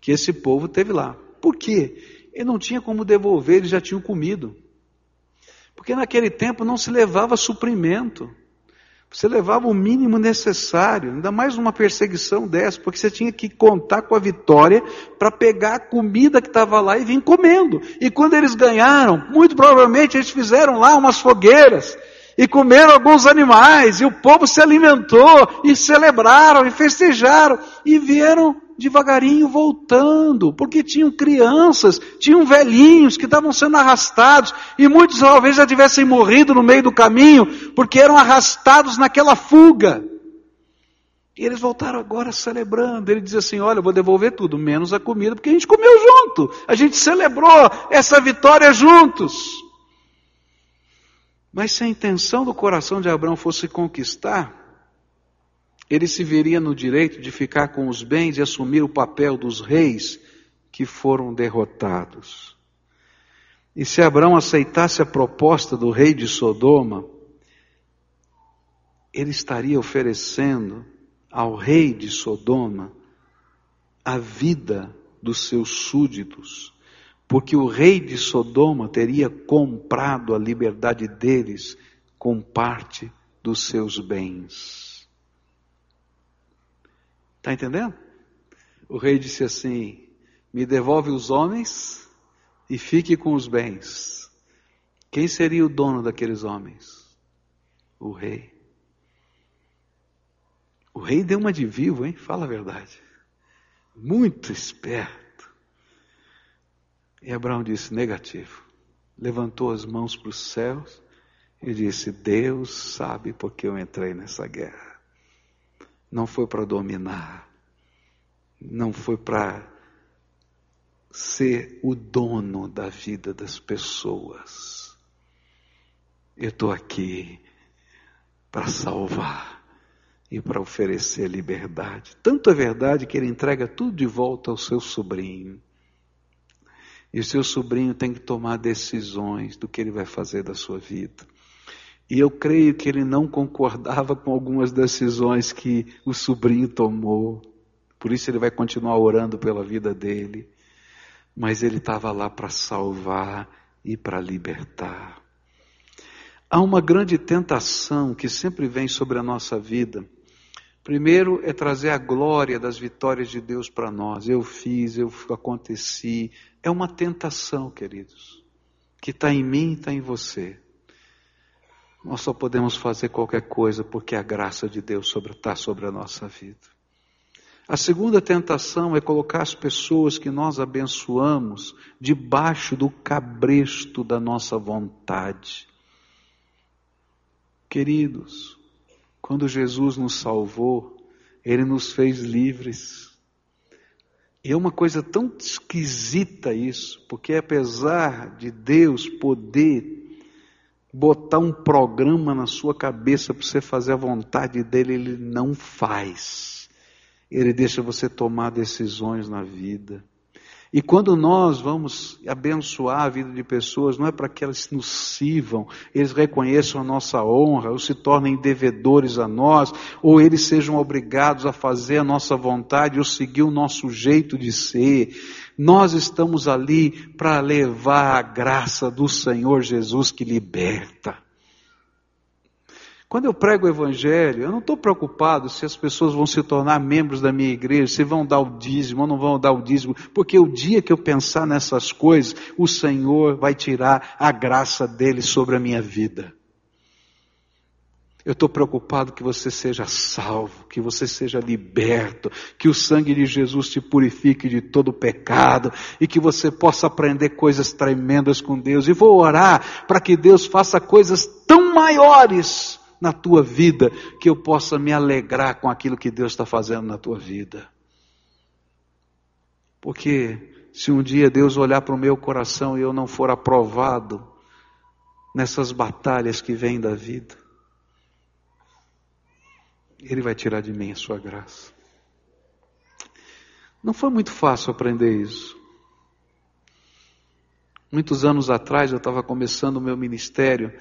que esse povo teve lá. Por quê? Ele não tinha como devolver, eles já tinham comido. Porque naquele tempo não se levava suprimento. Você levava o mínimo necessário, ainda mais numa perseguição dessa, porque você tinha que contar com a vitória para pegar a comida que estava lá e vir comendo. E quando eles ganharam, muito provavelmente eles fizeram lá umas fogueiras e comeram alguns animais, e o povo se alimentou, e celebraram, e festejaram, e vieram devagarinho voltando, porque tinham crianças, tinham velhinhos que estavam sendo arrastados, e muitos talvez já tivessem morrido no meio do caminho, porque eram arrastados naquela fuga. E eles voltaram agora celebrando. Ele diz assim: Olha, eu vou devolver tudo, menos a comida, porque a gente comeu junto, a gente celebrou essa vitória juntos. Mas se a intenção do coração de Abraão fosse conquistar, ele se veria no direito de ficar com os bens e assumir o papel dos reis que foram derrotados. E se Abraão aceitasse a proposta do rei de Sodoma, ele estaria oferecendo ao rei de Sodoma a vida dos seus súditos, porque o rei de Sodoma teria comprado a liberdade deles com parte dos seus bens. Está entendendo? O rei disse assim: Me devolve os homens e fique com os bens. Quem seria o dono daqueles homens? O rei. O rei deu uma de vivo, hein? Fala a verdade. Muito esperto. E Abraão disse: negativo. Levantou as mãos para os céus e disse: Deus sabe porque eu entrei nessa guerra não foi para dominar, não foi para ser o dono da vida das pessoas. Eu estou aqui para salvar e para oferecer liberdade. Tanto é verdade que ele entrega tudo de volta ao seu sobrinho. E o seu sobrinho tem que tomar decisões do que ele vai fazer da sua vida. E eu creio que ele não concordava com algumas decisões que o sobrinho tomou. Por isso ele vai continuar orando pela vida dele. Mas ele estava lá para salvar e para libertar. Há uma grande tentação que sempre vem sobre a nossa vida. Primeiro é trazer a glória das vitórias de Deus para nós. Eu fiz, eu aconteci. É uma tentação, queridos, que está em mim e está em você. Nós só podemos fazer qualquer coisa porque a graça de Deus está sobre a nossa vida. A segunda tentação é colocar as pessoas que nós abençoamos debaixo do cabresto da nossa vontade. Queridos, quando Jesus nos salvou, Ele nos fez livres. E é uma coisa tão esquisita isso, porque apesar de Deus poder botar um programa na sua cabeça para você fazer a vontade dele, ele não faz. Ele deixa você tomar decisões na vida. E quando nós vamos abençoar a vida de pessoas, não é para que elas nos sirvam, eles reconheçam a nossa honra, ou se tornem devedores a nós, ou eles sejam obrigados a fazer a nossa vontade, ou seguir o nosso jeito de ser. Nós estamos ali para levar a graça do Senhor Jesus que liberta. Quando eu prego o Evangelho, eu não estou preocupado se as pessoas vão se tornar membros da minha igreja, se vão dar o dízimo ou não vão dar o dízimo, porque o dia que eu pensar nessas coisas, o Senhor vai tirar a graça dele sobre a minha vida. Eu estou preocupado que você seja salvo, que você seja liberto, que o sangue de Jesus te purifique de todo pecado e que você possa aprender coisas tremendas com Deus. E vou orar para que Deus faça coisas tão maiores na tua vida que eu possa me alegrar com aquilo que Deus está fazendo na tua vida. Porque se um dia Deus olhar para o meu coração e eu não for aprovado nessas batalhas que vêm da vida, ele vai tirar de mim a sua graça. Não foi muito fácil aprender isso. Muitos anos atrás eu estava começando o meu ministério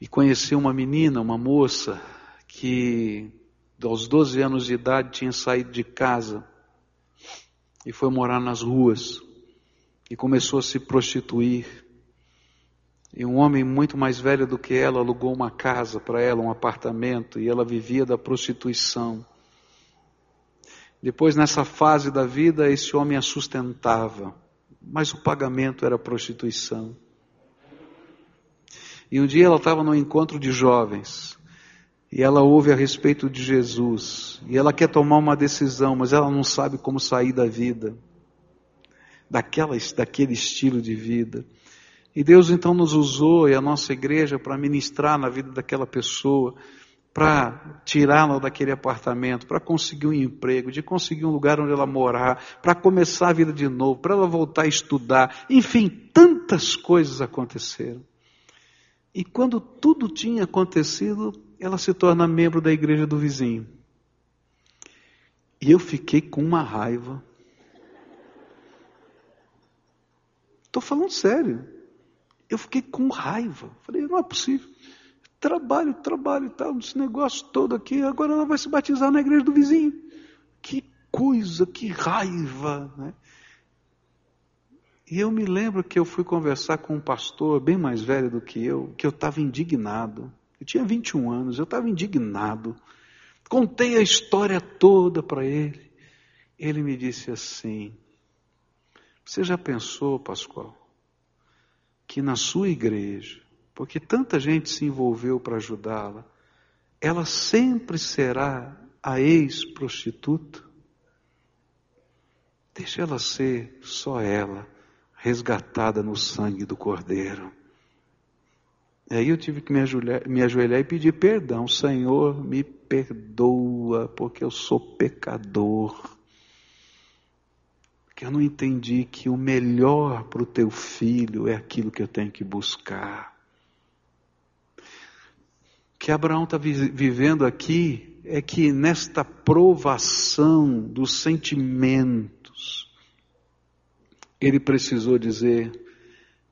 e conheci uma menina, uma moça, que aos 12 anos de idade tinha saído de casa e foi morar nas ruas e começou a se prostituir. E um homem muito mais velho do que ela alugou uma casa para ela, um apartamento, e ela vivia da prostituição. Depois, nessa fase da vida, esse homem a sustentava, mas o pagamento era prostituição. E um dia ela estava num encontro de jovens. E ela ouve a respeito de Jesus. E ela quer tomar uma decisão, mas ela não sabe como sair da vida. Daquela, daquele estilo de vida. E Deus então nos usou e a nossa igreja para ministrar na vida daquela pessoa, para tirá-la daquele apartamento, para conseguir um emprego, de conseguir um lugar onde ela morar, para começar a vida de novo, para ela voltar a estudar. Enfim, tantas coisas aconteceram. E quando tudo tinha acontecido, ela se torna membro da igreja do vizinho. E eu fiquei com uma raiva. Estou falando sério. Eu fiquei com raiva. Falei, não é possível. Trabalho, trabalho e tal, esse negócio todo aqui, agora ela vai se batizar na igreja do vizinho. Que coisa, que raiva. Né? E eu me lembro que eu fui conversar com um pastor bem mais velho do que eu, que eu estava indignado. Eu tinha 21 anos, eu estava indignado. Contei a história toda para ele. Ele me disse assim: Você já pensou, Pascoal? que na sua igreja, porque tanta gente se envolveu para ajudá-la, ela sempre será a ex-prostituta? Deixa ela ser só ela, resgatada no sangue do Cordeiro. E aí eu tive que me ajoelhar, me ajoelhar e pedir perdão. Senhor, me perdoa, porque eu sou pecador que eu não entendi que o melhor para o teu filho é aquilo que eu tenho que buscar. O que Abraão está vivendo aqui é que nesta provação dos sentimentos, ele precisou dizer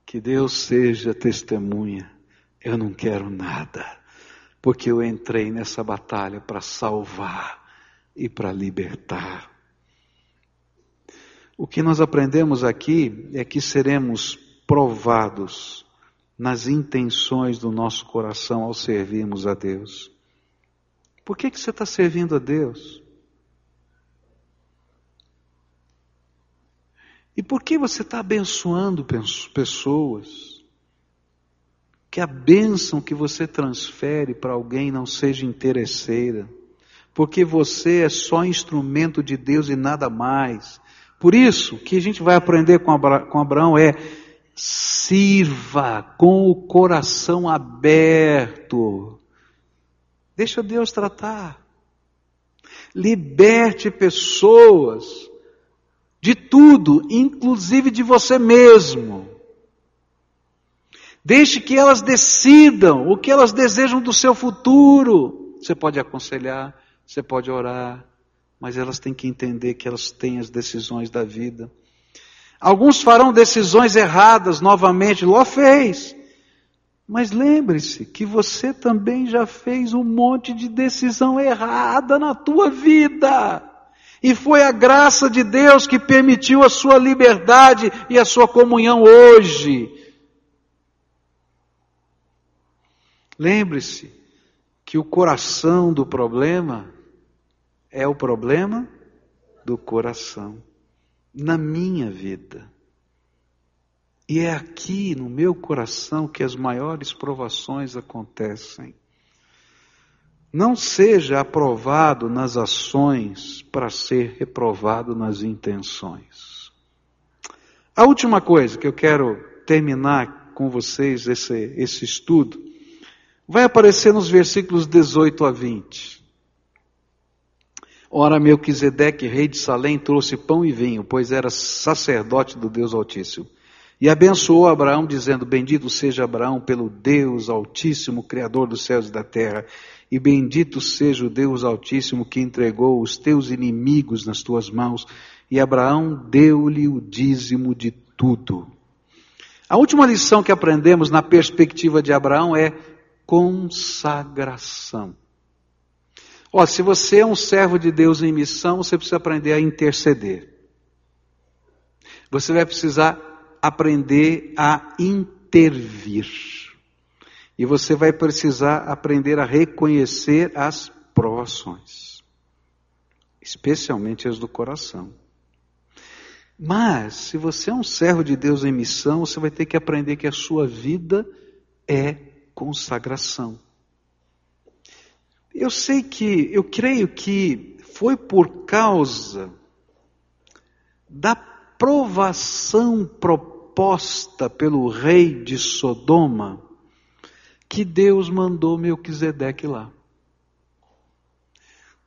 que Deus seja testemunha. Eu não quero nada, porque eu entrei nessa batalha para salvar e para libertar. O que nós aprendemos aqui é que seremos provados nas intenções do nosso coração ao servirmos a Deus. Por que, que você está servindo a Deus? E por que você está abençoando pessoas? Que a bênção que você transfere para alguém não seja interesseira, porque você é só instrumento de Deus e nada mais. Por isso, o que a gente vai aprender com, Abraão é sirva com o coração aberto. Deixa Deus tratar. Liberte pessoas de tudo, inclusive de você mesmo. Deixe que elas decidam o que elas desejam do seu futuro. Você pode aconselhar, você pode orar, mas elas têm que entender que elas têm as decisões da vida. Alguns farão decisões erradas novamente, Ló fez. Mas lembre-se que você também já fez um monte de decisão errada na tua vida. E foi a graça de Deus que permitiu a sua liberdade e a sua comunhão hoje. Lembre-se que o coração do problema é o problema do coração, na minha vida. E é aqui no meu coração que as maiores provações acontecem. Não seja aprovado nas ações para ser reprovado nas intenções. A última coisa que eu quero terminar com vocês esse, esse estudo vai aparecer nos versículos 18 a 20. Ora, Melquisedeque, rei de Salém, trouxe pão e vinho, pois era sacerdote do Deus Altíssimo. E abençoou Abraão, dizendo: Bendito seja Abraão pelo Deus Altíssimo, Criador dos céus e da terra, e bendito seja o Deus Altíssimo que entregou os teus inimigos nas tuas mãos. E Abraão deu-lhe o dízimo de tudo. A última lição que aprendemos na perspectiva de Abraão é consagração. Ó, se você é um servo de Deus em missão, você precisa aprender a interceder. Você vai precisar aprender a intervir. E você vai precisar aprender a reconhecer as provações, especialmente as do coração. Mas, se você é um servo de Deus em missão, você vai ter que aprender que a sua vida é consagração. Eu sei que, eu creio que foi por causa da provação proposta pelo rei de Sodoma que Deus mandou Melquisedeque lá.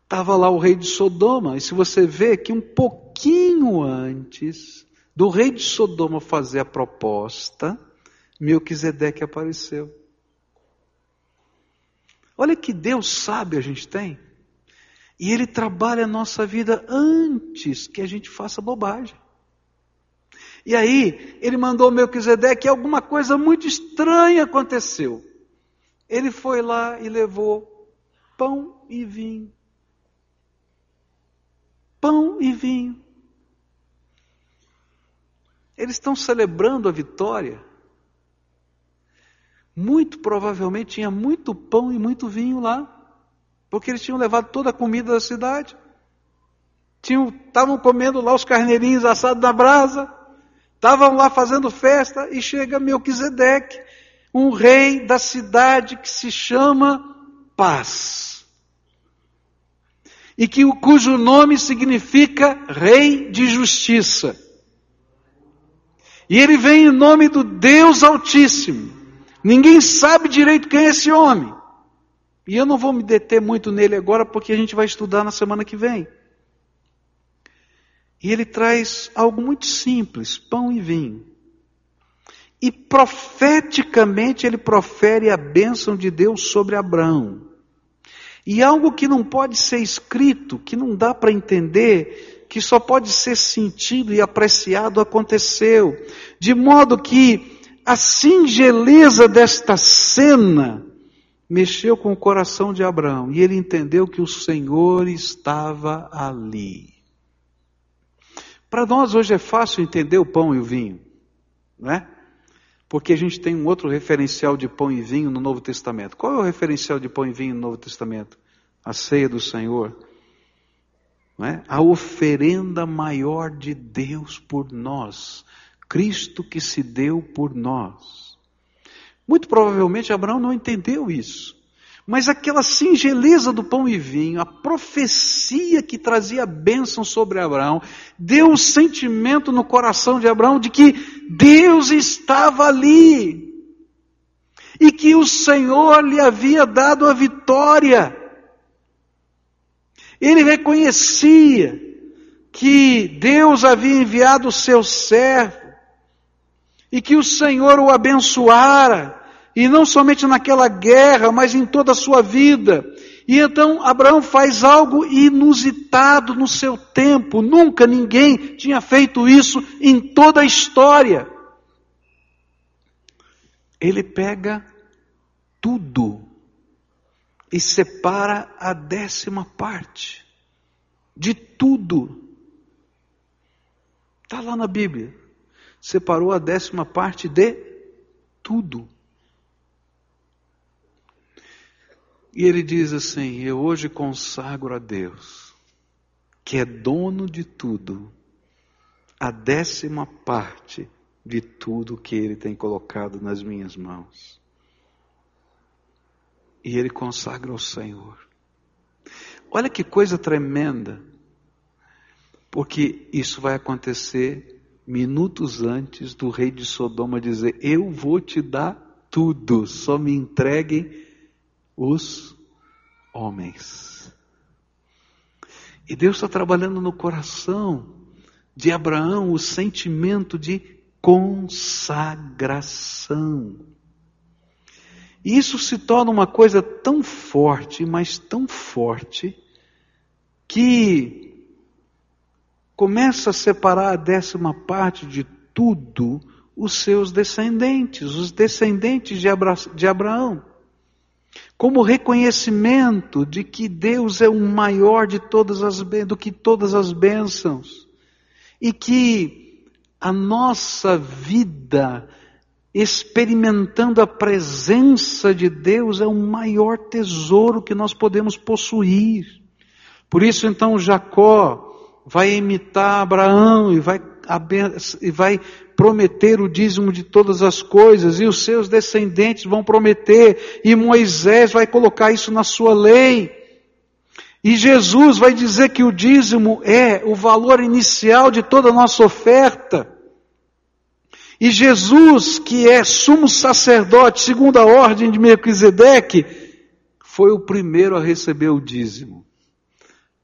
Estava lá o rei de Sodoma, e se você vê que um pouquinho antes do rei de Sodoma fazer a proposta, Melquisedeque apareceu. Olha que Deus sabe a gente tem. E Ele trabalha a nossa vida antes que a gente faça bobagem. E aí, ele mandou Melquisedeque e alguma coisa muito estranha aconteceu. Ele foi lá e levou pão e vinho. Pão e vinho. Eles estão celebrando a vitória. Muito provavelmente tinha muito pão e muito vinho lá, porque eles tinham levado toda a comida da cidade. Estavam comendo lá os carneirinhos assados na brasa, estavam lá fazendo festa e chega Melquisedeque, um rei da cidade que se chama Paz. E que, cujo nome significa Rei de Justiça. E ele vem em nome do Deus Altíssimo. Ninguém sabe direito quem é esse homem. E eu não vou me deter muito nele agora, porque a gente vai estudar na semana que vem. E ele traz algo muito simples: pão e vinho. E profeticamente ele profere a bênção de Deus sobre Abraão. E algo que não pode ser escrito, que não dá para entender, que só pode ser sentido e apreciado, aconteceu. De modo que a singeleza desta cena mexeu com o coração de Abraão e ele entendeu que o Senhor estava ali. Para nós hoje é fácil entender o pão e o vinho, não é? Porque a gente tem um outro referencial de pão e vinho no Novo Testamento. Qual é o referencial de pão e vinho no Novo Testamento? A ceia do Senhor. Não é? A oferenda maior de Deus por nós. Cristo que se deu por nós. Muito provavelmente Abraão não entendeu isso. Mas aquela singeleza do pão e vinho, a profecia que trazia bênção sobre Abraão, deu um sentimento no coração de Abraão de que Deus estava ali. E que o Senhor lhe havia dado a vitória. Ele reconhecia que Deus havia enviado o seu servo e que o Senhor o abençoara, e não somente naquela guerra, mas em toda a sua vida. E então Abraão faz algo inusitado no seu tempo, nunca ninguém tinha feito isso em toda a história. Ele pega tudo e separa a décima parte de tudo. Está lá na Bíblia separou a décima parte de tudo. E ele diz assim: Eu hoje consagro a Deus, que é dono de tudo, a décima parte de tudo que Ele tem colocado nas minhas mãos. E ele consagra ao Senhor. Olha que coisa tremenda, porque isso vai acontecer minutos antes do rei de Sodoma dizer: Eu vou te dar tudo, só me entreguem os homens. E Deus está trabalhando no coração de Abraão o sentimento de consagração. E isso se torna uma coisa tão forte, mas tão forte, que começa a separar a décima parte de tudo os seus descendentes, os descendentes de, Abra de Abraão. Como reconhecimento de que Deus é o maior de todas as do que todas as bênçãos. E que a nossa vida experimentando a presença de Deus é o maior tesouro que nós podemos possuir. Por isso então Jacó vai imitar Abraão e vai e vai prometer o dízimo de todas as coisas, e os seus descendentes vão prometer, e Moisés vai colocar isso na sua lei. E Jesus vai dizer que o dízimo é o valor inicial de toda a nossa oferta. E Jesus, que é sumo sacerdote segundo a ordem de Melquisedeque, foi o primeiro a receber o dízimo.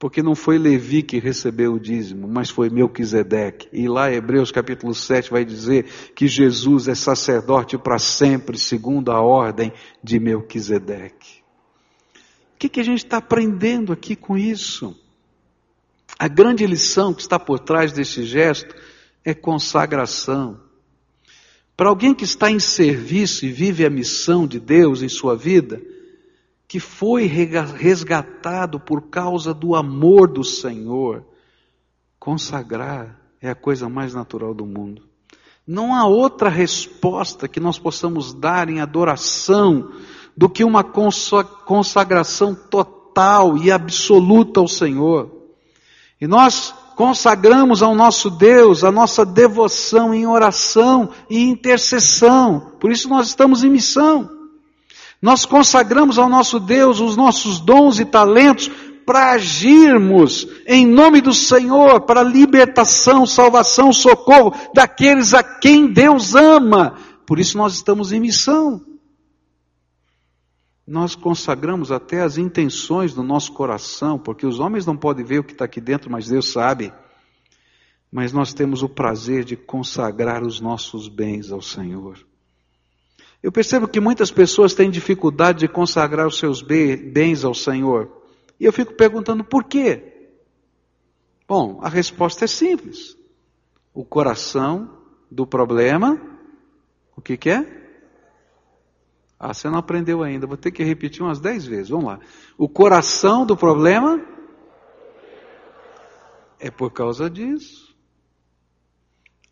Porque não foi Levi que recebeu o dízimo, mas foi Melquisedeque. E lá Hebreus capítulo 7 vai dizer que Jesus é sacerdote para sempre, segundo a ordem de Melquisedeque. O que, que a gente está aprendendo aqui com isso? A grande lição que está por trás deste gesto é consagração. Para alguém que está em serviço e vive a missão de Deus em sua vida, que foi resgatado por causa do amor do Senhor, consagrar é a coisa mais natural do mundo. Não há outra resposta que nós possamos dar em adoração do que uma consagração total e absoluta ao Senhor. E nós consagramos ao nosso Deus a nossa devoção em oração e intercessão. Por isso nós estamos em missão. Nós consagramos ao nosso Deus os nossos dons e talentos para agirmos em nome do Senhor para libertação, salvação, socorro daqueles a quem Deus ama. Por isso nós estamos em missão. Nós consagramos até as intenções do nosso coração, porque os homens não podem ver o que está aqui dentro, mas Deus sabe. Mas nós temos o prazer de consagrar os nossos bens ao Senhor. Eu percebo que muitas pessoas têm dificuldade de consagrar os seus bens ao Senhor. E eu fico perguntando por quê? Bom, a resposta é simples. O coração do problema, o que, que é? Ah, você não aprendeu ainda, vou ter que repetir umas dez vezes. Vamos lá. O coração do problema é por causa disso.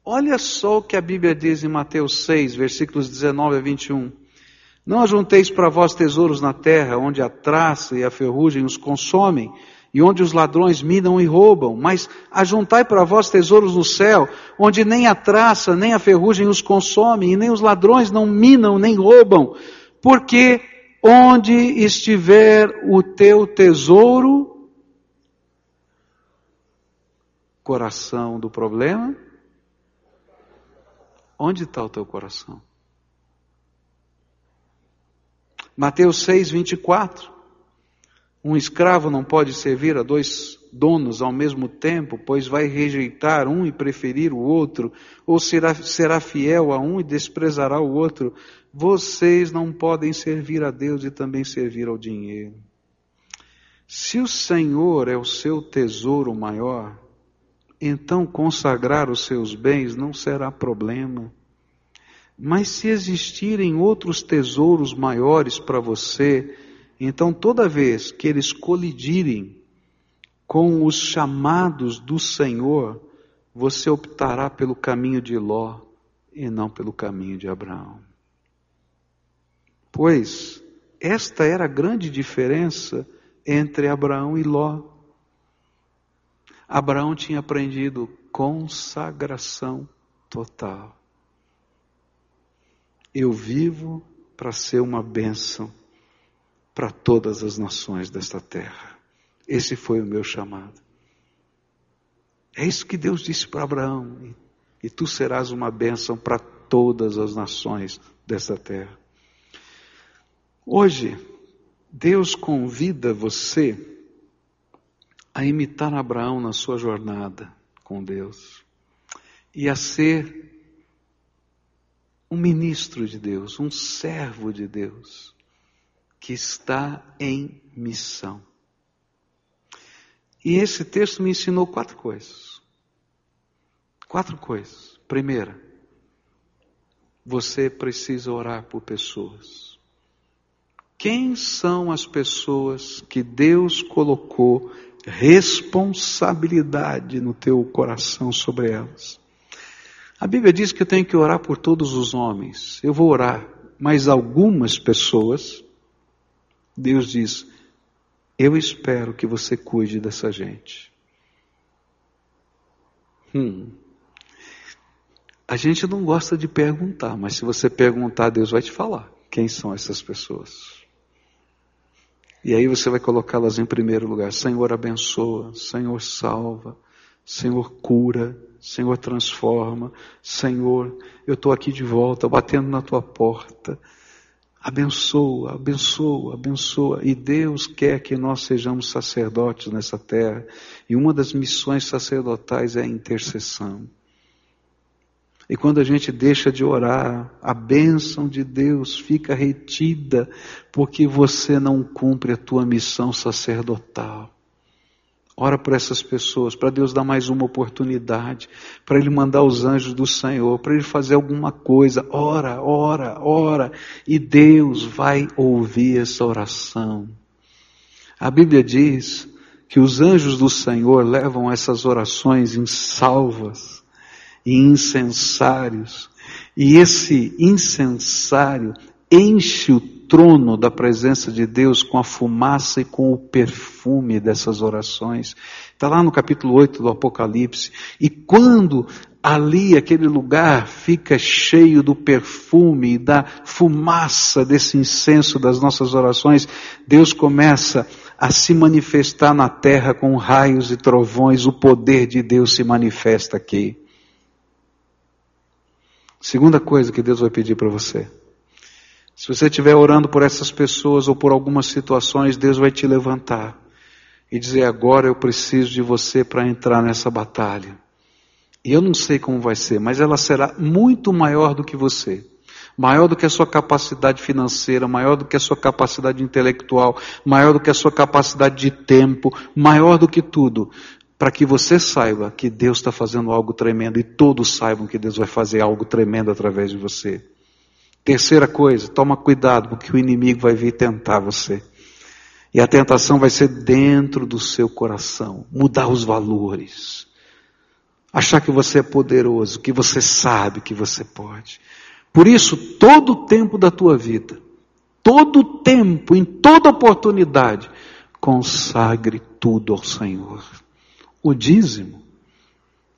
Olha só o que a Bíblia diz em Mateus 6, versículos 19 a 21. Não ajunteis para vós tesouros na terra, onde a traça e a ferrugem os consomem, e onde os ladrões minam e roubam, mas ajuntai para vós tesouros no céu, onde nem a traça nem a ferrugem os consomem, e nem os ladrões não minam nem roubam, porque onde estiver o teu tesouro, coração do problema, onde está o teu coração? Mateus 6, 24. Um escravo não pode servir a dois donos ao mesmo tempo, pois vai rejeitar um e preferir o outro, ou será, será fiel a um e desprezará o outro. Vocês não podem servir a Deus e também servir ao dinheiro. Se o Senhor é o seu tesouro maior, então consagrar os seus bens não será problema. Mas se existirem outros tesouros maiores para você, então toda vez que eles colidirem com os chamados do Senhor, você optará pelo caminho de Ló e não pelo caminho de Abraão. Pois esta era a grande diferença entre Abraão e Ló. Abraão tinha aprendido consagração total. Eu vivo para ser uma bênção para todas as nações desta terra. Esse foi o meu chamado. É isso que Deus disse para Abraão. E tu serás uma bênção para todas as nações desta terra. Hoje, Deus convida você a imitar Abraão na sua jornada com Deus e a ser um ministro de Deus, um servo de Deus que está em missão. E esse texto me ensinou quatro coisas. Quatro coisas. Primeira, você precisa orar por pessoas. Quem são as pessoas que Deus colocou responsabilidade no teu coração sobre elas? A Bíblia diz que eu tenho que orar por todos os homens. Eu vou orar, mas algumas pessoas, Deus diz, eu espero que você cuide dessa gente. Hum. A gente não gosta de perguntar, mas se você perguntar, Deus vai te falar quem são essas pessoas. E aí você vai colocá-las em primeiro lugar. Senhor, abençoa. Senhor, salva. Senhor, cura. Senhor, transforma. Senhor, eu estou aqui de volta, batendo na tua porta. Abençoa, abençoa, abençoa. E Deus quer que nós sejamos sacerdotes nessa terra. E uma das missões sacerdotais é a intercessão. E quando a gente deixa de orar, a bênção de Deus fica retida, porque você não cumpre a tua missão sacerdotal. Ora por essas pessoas, para Deus dar mais uma oportunidade, para Ele mandar os anjos do Senhor, para Ele fazer alguma coisa. Ora, ora, ora, e Deus vai ouvir essa oração. A Bíblia diz que os anjos do Senhor levam essas orações em salvas e incensários. E esse incensário enche o trono da presença de Deus com a fumaça e com o perfume dessas orações. Está lá no capítulo 8 do Apocalipse. E quando ali aquele lugar fica cheio do perfume e da fumaça desse incenso das nossas orações, Deus começa a se manifestar na terra com raios e trovões, o poder de Deus se manifesta aqui. Segunda coisa que Deus vai pedir para você. Se você estiver orando por essas pessoas ou por algumas situações, Deus vai te levantar e dizer: agora eu preciso de você para entrar nessa batalha. E eu não sei como vai ser, mas ela será muito maior do que você. Maior do que a sua capacidade financeira, maior do que a sua capacidade intelectual, maior do que a sua capacidade de tempo, maior do que tudo para que você saiba que Deus está fazendo algo tremendo e todos saibam que Deus vai fazer algo tremendo através de você. Terceira coisa, toma cuidado, porque o inimigo vai vir tentar você. E a tentação vai ser dentro do seu coração, mudar os valores. Achar que você é poderoso, que você sabe que você pode. Por isso, todo o tempo da tua vida, todo o tempo, em toda oportunidade, consagre tudo ao Senhor. O dízimo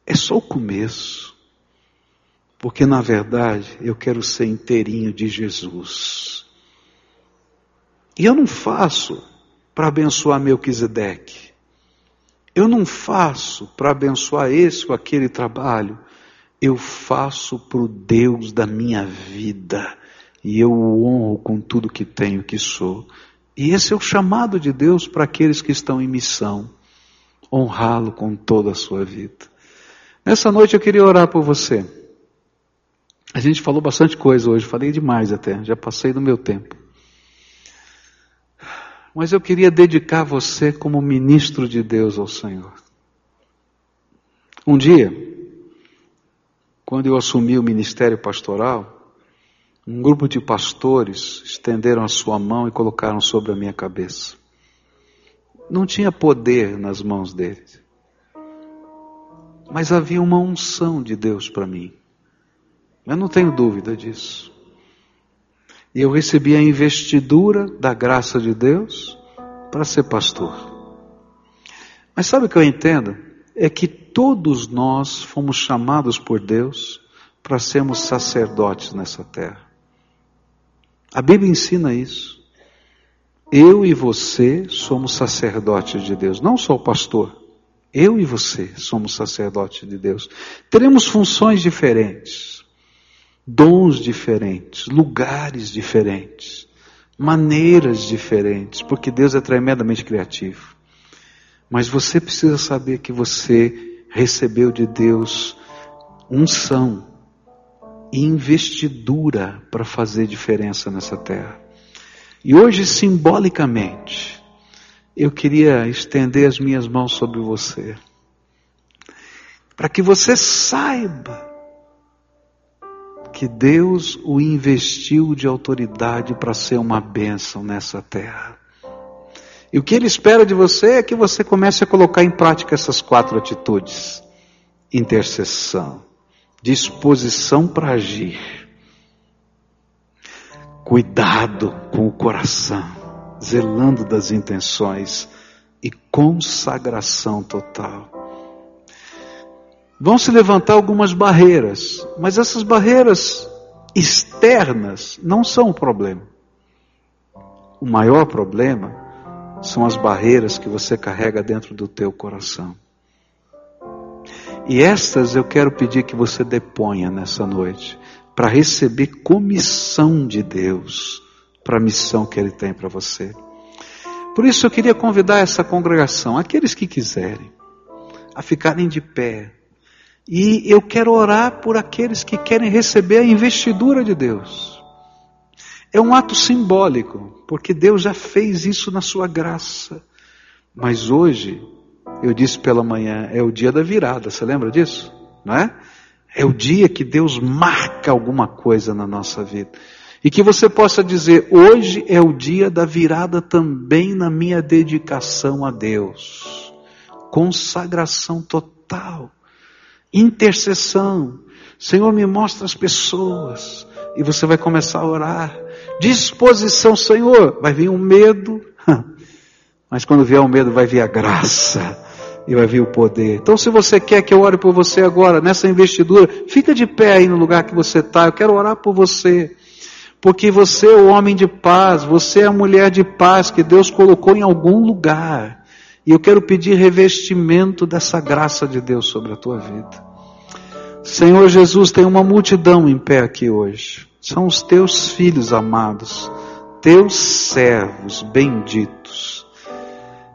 é só o começo. Porque na verdade eu quero ser inteirinho de Jesus. E eu não faço para abençoar Melquisedeque. Eu não faço para abençoar esse ou aquele trabalho. Eu faço para o Deus da minha vida. E eu o honro com tudo que tenho, que sou. E esse é o chamado de Deus para aqueles que estão em missão honrá-lo com toda a sua vida. Nessa noite eu queria orar por você. A gente falou bastante coisa hoje, falei demais até, já passei do meu tempo. Mas eu queria dedicar você como ministro de Deus ao Senhor. Um dia, quando eu assumi o ministério pastoral, um grupo de pastores estenderam a sua mão e colocaram sobre a minha cabeça não tinha poder nas mãos deles. Mas havia uma unção de Deus para mim. Eu não tenho dúvida disso. E eu recebi a investidura da graça de Deus para ser pastor. Mas sabe o que eu entendo? É que todos nós fomos chamados por Deus para sermos sacerdotes nessa terra. A Bíblia ensina isso. Eu e você somos sacerdotes de Deus, não só o pastor. Eu e você somos sacerdotes de Deus. Teremos funções diferentes, dons diferentes, lugares diferentes, maneiras diferentes, porque Deus é tremendamente criativo. Mas você precisa saber que você recebeu de Deus unção e investidura para fazer diferença nessa terra. E hoje, simbolicamente, eu queria estender as minhas mãos sobre você, para que você saiba que Deus o investiu de autoridade para ser uma bênção nessa terra. E o que Ele espera de você é que você comece a colocar em prática essas quatro atitudes: intercessão, disposição para agir cuidado com o coração, zelando das intenções e consagração total. vão se levantar algumas barreiras, mas essas barreiras externas não são o problema. O maior problema são as barreiras que você carrega dentro do teu coração. E estas eu quero pedir que você deponha nessa noite, para receber comissão de Deus para a missão que Ele tem para você. Por isso eu queria convidar essa congregação, aqueles que quiserem, a ficarem de pé. E eu quero orar por aqueles que querem receber a investidura de Deus. É um ato simbólico, porque Deus já fez isso na sua graça. Mas hoje, eu disse pela manhã, é o dia da virada, você lembra disso? Não é? É o dia que Deus marca alguma coisa na nossa vida. E que você possa dizer: hoje é o dia da virada também na minha dedicação a Deus. Consagração total. Intercessão. Senhor, me mostra as pessoas. E você vai começar a orar. Disposição, Senhor. Vai vir um medo. *laughs* Mas quando vier o medo, vai vir a graça e vai vir o poder. Então, se você quer que eu ore por você agora, nessa investidura, fica de pé aí no lugar que você está. Eu quero orar por você porque você é o homem de paz, você é a mulher de paz que Deus colocou em algum lugar. E eu quero pedir revestimento dessa graça de Deus sobre a tua vida. Senhor Jesus, tem uma multidão em pé aqui hoje. São os teus filhos amados, teus servos benditos.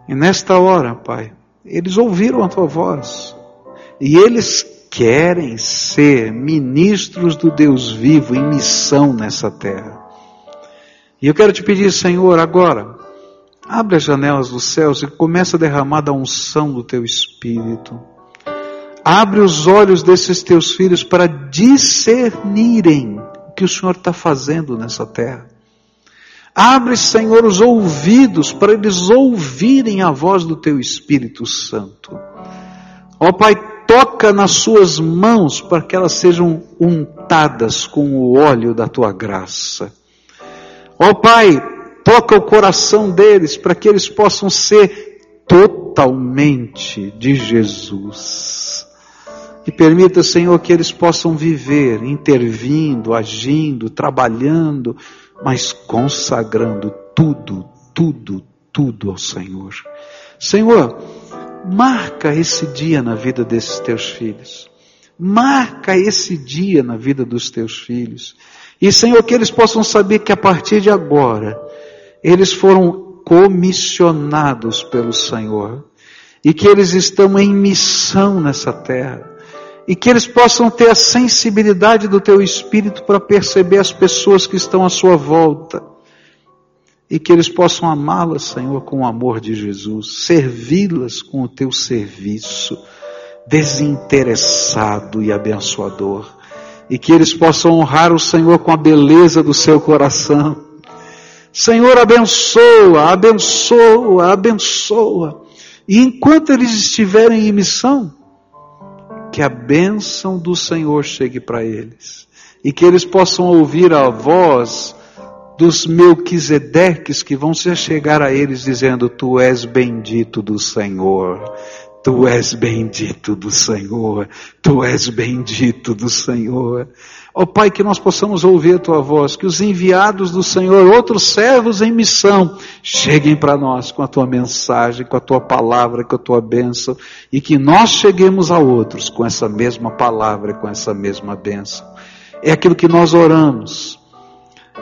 E nesta hora, Pai, eles ouviram a tua voz. E eles querem ser ministros do Deus vivo em missão nessa terra. E eu quero te pedir, Senhor, agora, abre as janelas dos céus e começa a derramar da unção do teu espírito. Abre os olhos desses teus filhos para discernirem o que o Senhor está fazendo nessa terra. Abre, Senhor, os ouvidos para eles ouvirem a voz do teu Espírito Santo. Ó Pai, toca nas suas mãos para que elas sejam untadas com o óleo da tua graça. Ó Pai, toca o coração deles para que eles possam ser totalmente de Jesus. E permita, Senhor, que eles possam viver intervindo, agindo, trabalhando, mas consagrando tudo, tudo, tudo ao Senhor. Senhor, Marca esse dia na vida desses teus filhos. Marca esse dia na vida dos teus filhos. E, Senhor, que eles possam saber que a partir de agora, eles foram comissionados pelo Senhor. E que eles estão em missão nessa terra. E que eles possam ter a sensibilidade do teu espírito para perceber as pessoas que estão à sua volta e que eles possam amá-las, Senhor, com o amor de Jesus, servi-las com o teu serviço desinteressado e abençoador, e que eles possam honrar o Senhor com a beleza do seu coração. Senhor, abençoa, abençoa, abençoa. E enquanto eles estiverem em missão, que a bênção do Senhor chegue para eles e que eles possam ouvir a voz dos Melquisedeques que vão se chegar a eles dizendo: Tu és bendito do Senhor. Tu és bendito do Senhor, Tu és bendito do Senhor. Ó oh, Pai, que nós possamos ouvir a Tua voz, que os enviados do Senhor, outros servos em missão, cheguem para nós com a Tua mensagem, com a Tua palavra, com a Tua bênção, e que nós cheguemos a outros com essa mesma palavra, com essa mesma bênção. É aquilo que nós oramos,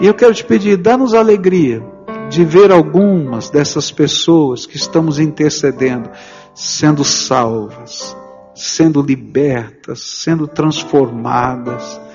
e eu quero te pedir, dá-nos alegria de ver algumas dessas pessoas que estamos intercedendo sendo salvas, sendo libertas, sendo transformadas.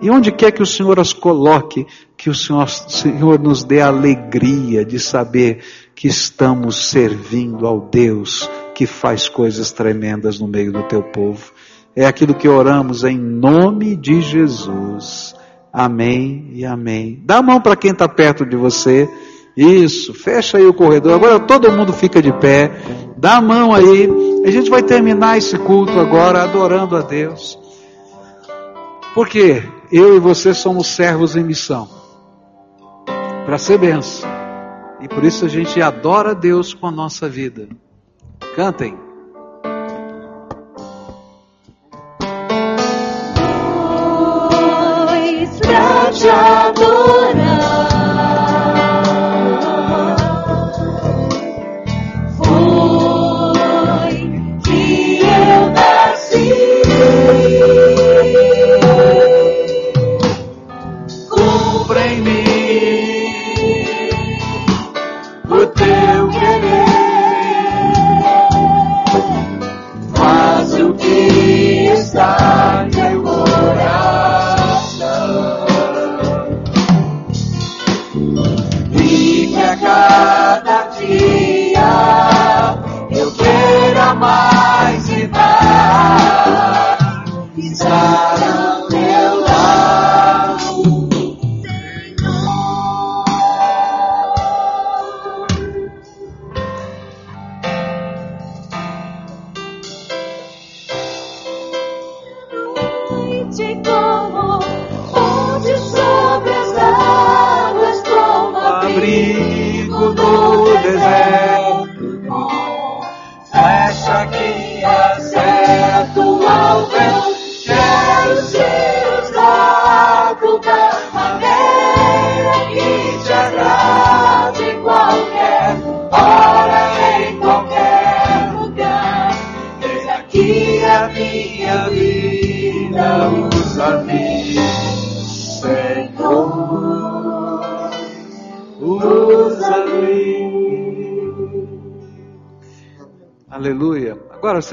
E onde quer que o Senhor as coloque, que o Senhor, Senhor nos dê a alegria de saber que estamos servindo ao Deus que faz coisas tremendas no meio do teu povo. É aquilo que oramos em nome de Jesus. Amém e amém. Dá a mão para quem está perto de você. Isso, fecha aí o corredor. Agora todo mundo fica de pé. Dá a mão aí. A gente vai terminar esse culto agora adorando a Deus. Porque eu e você somos servos em missão para ser benção. E por isso a gente adora Deus com a nossa vida. Cantem.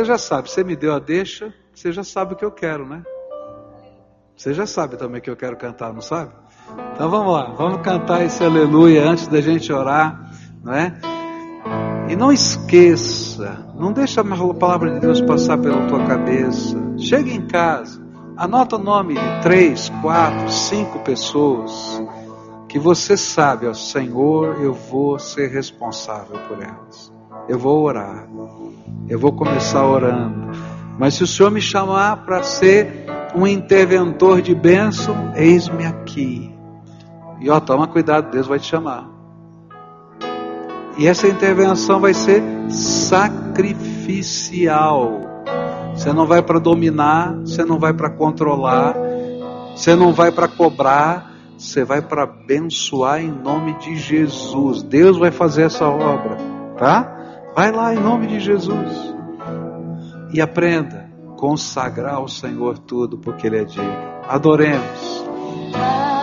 Você já sabe, você me deu a deixa, você já sabe o que eu quero, né? Você já sabe também que eu quero cantar, não sabe? Então vamos lá, vamos cantar esse aleluia antes da gente orar, não é? E não esqueça, não deixa a palavra de Deus passar pela tua cabeça. Chega em casa, anota o nome de três, quatro, cinco pessoas que você sabe, ó Senhor, eu vou ser responsável por elas. Eu vou orar. Eu vou começar orando. Mas se o Senhor me chamar para ser um interventor de bênção, eis-me aqui. E ó, toma cuidado, Deus vai te chamar. E essa intervenção vai ser sacrificial. Você não vai para dominar, você não vai para controlar, você não vai para cobrar, você vai para abençoar em nome de Jesus. Deus vai fazer essa obra, tá? Vai lá em nome de Jesus. E aprenda a consagrar ao Senhor tudo, porque Ele é digno. Adoremos. Ah,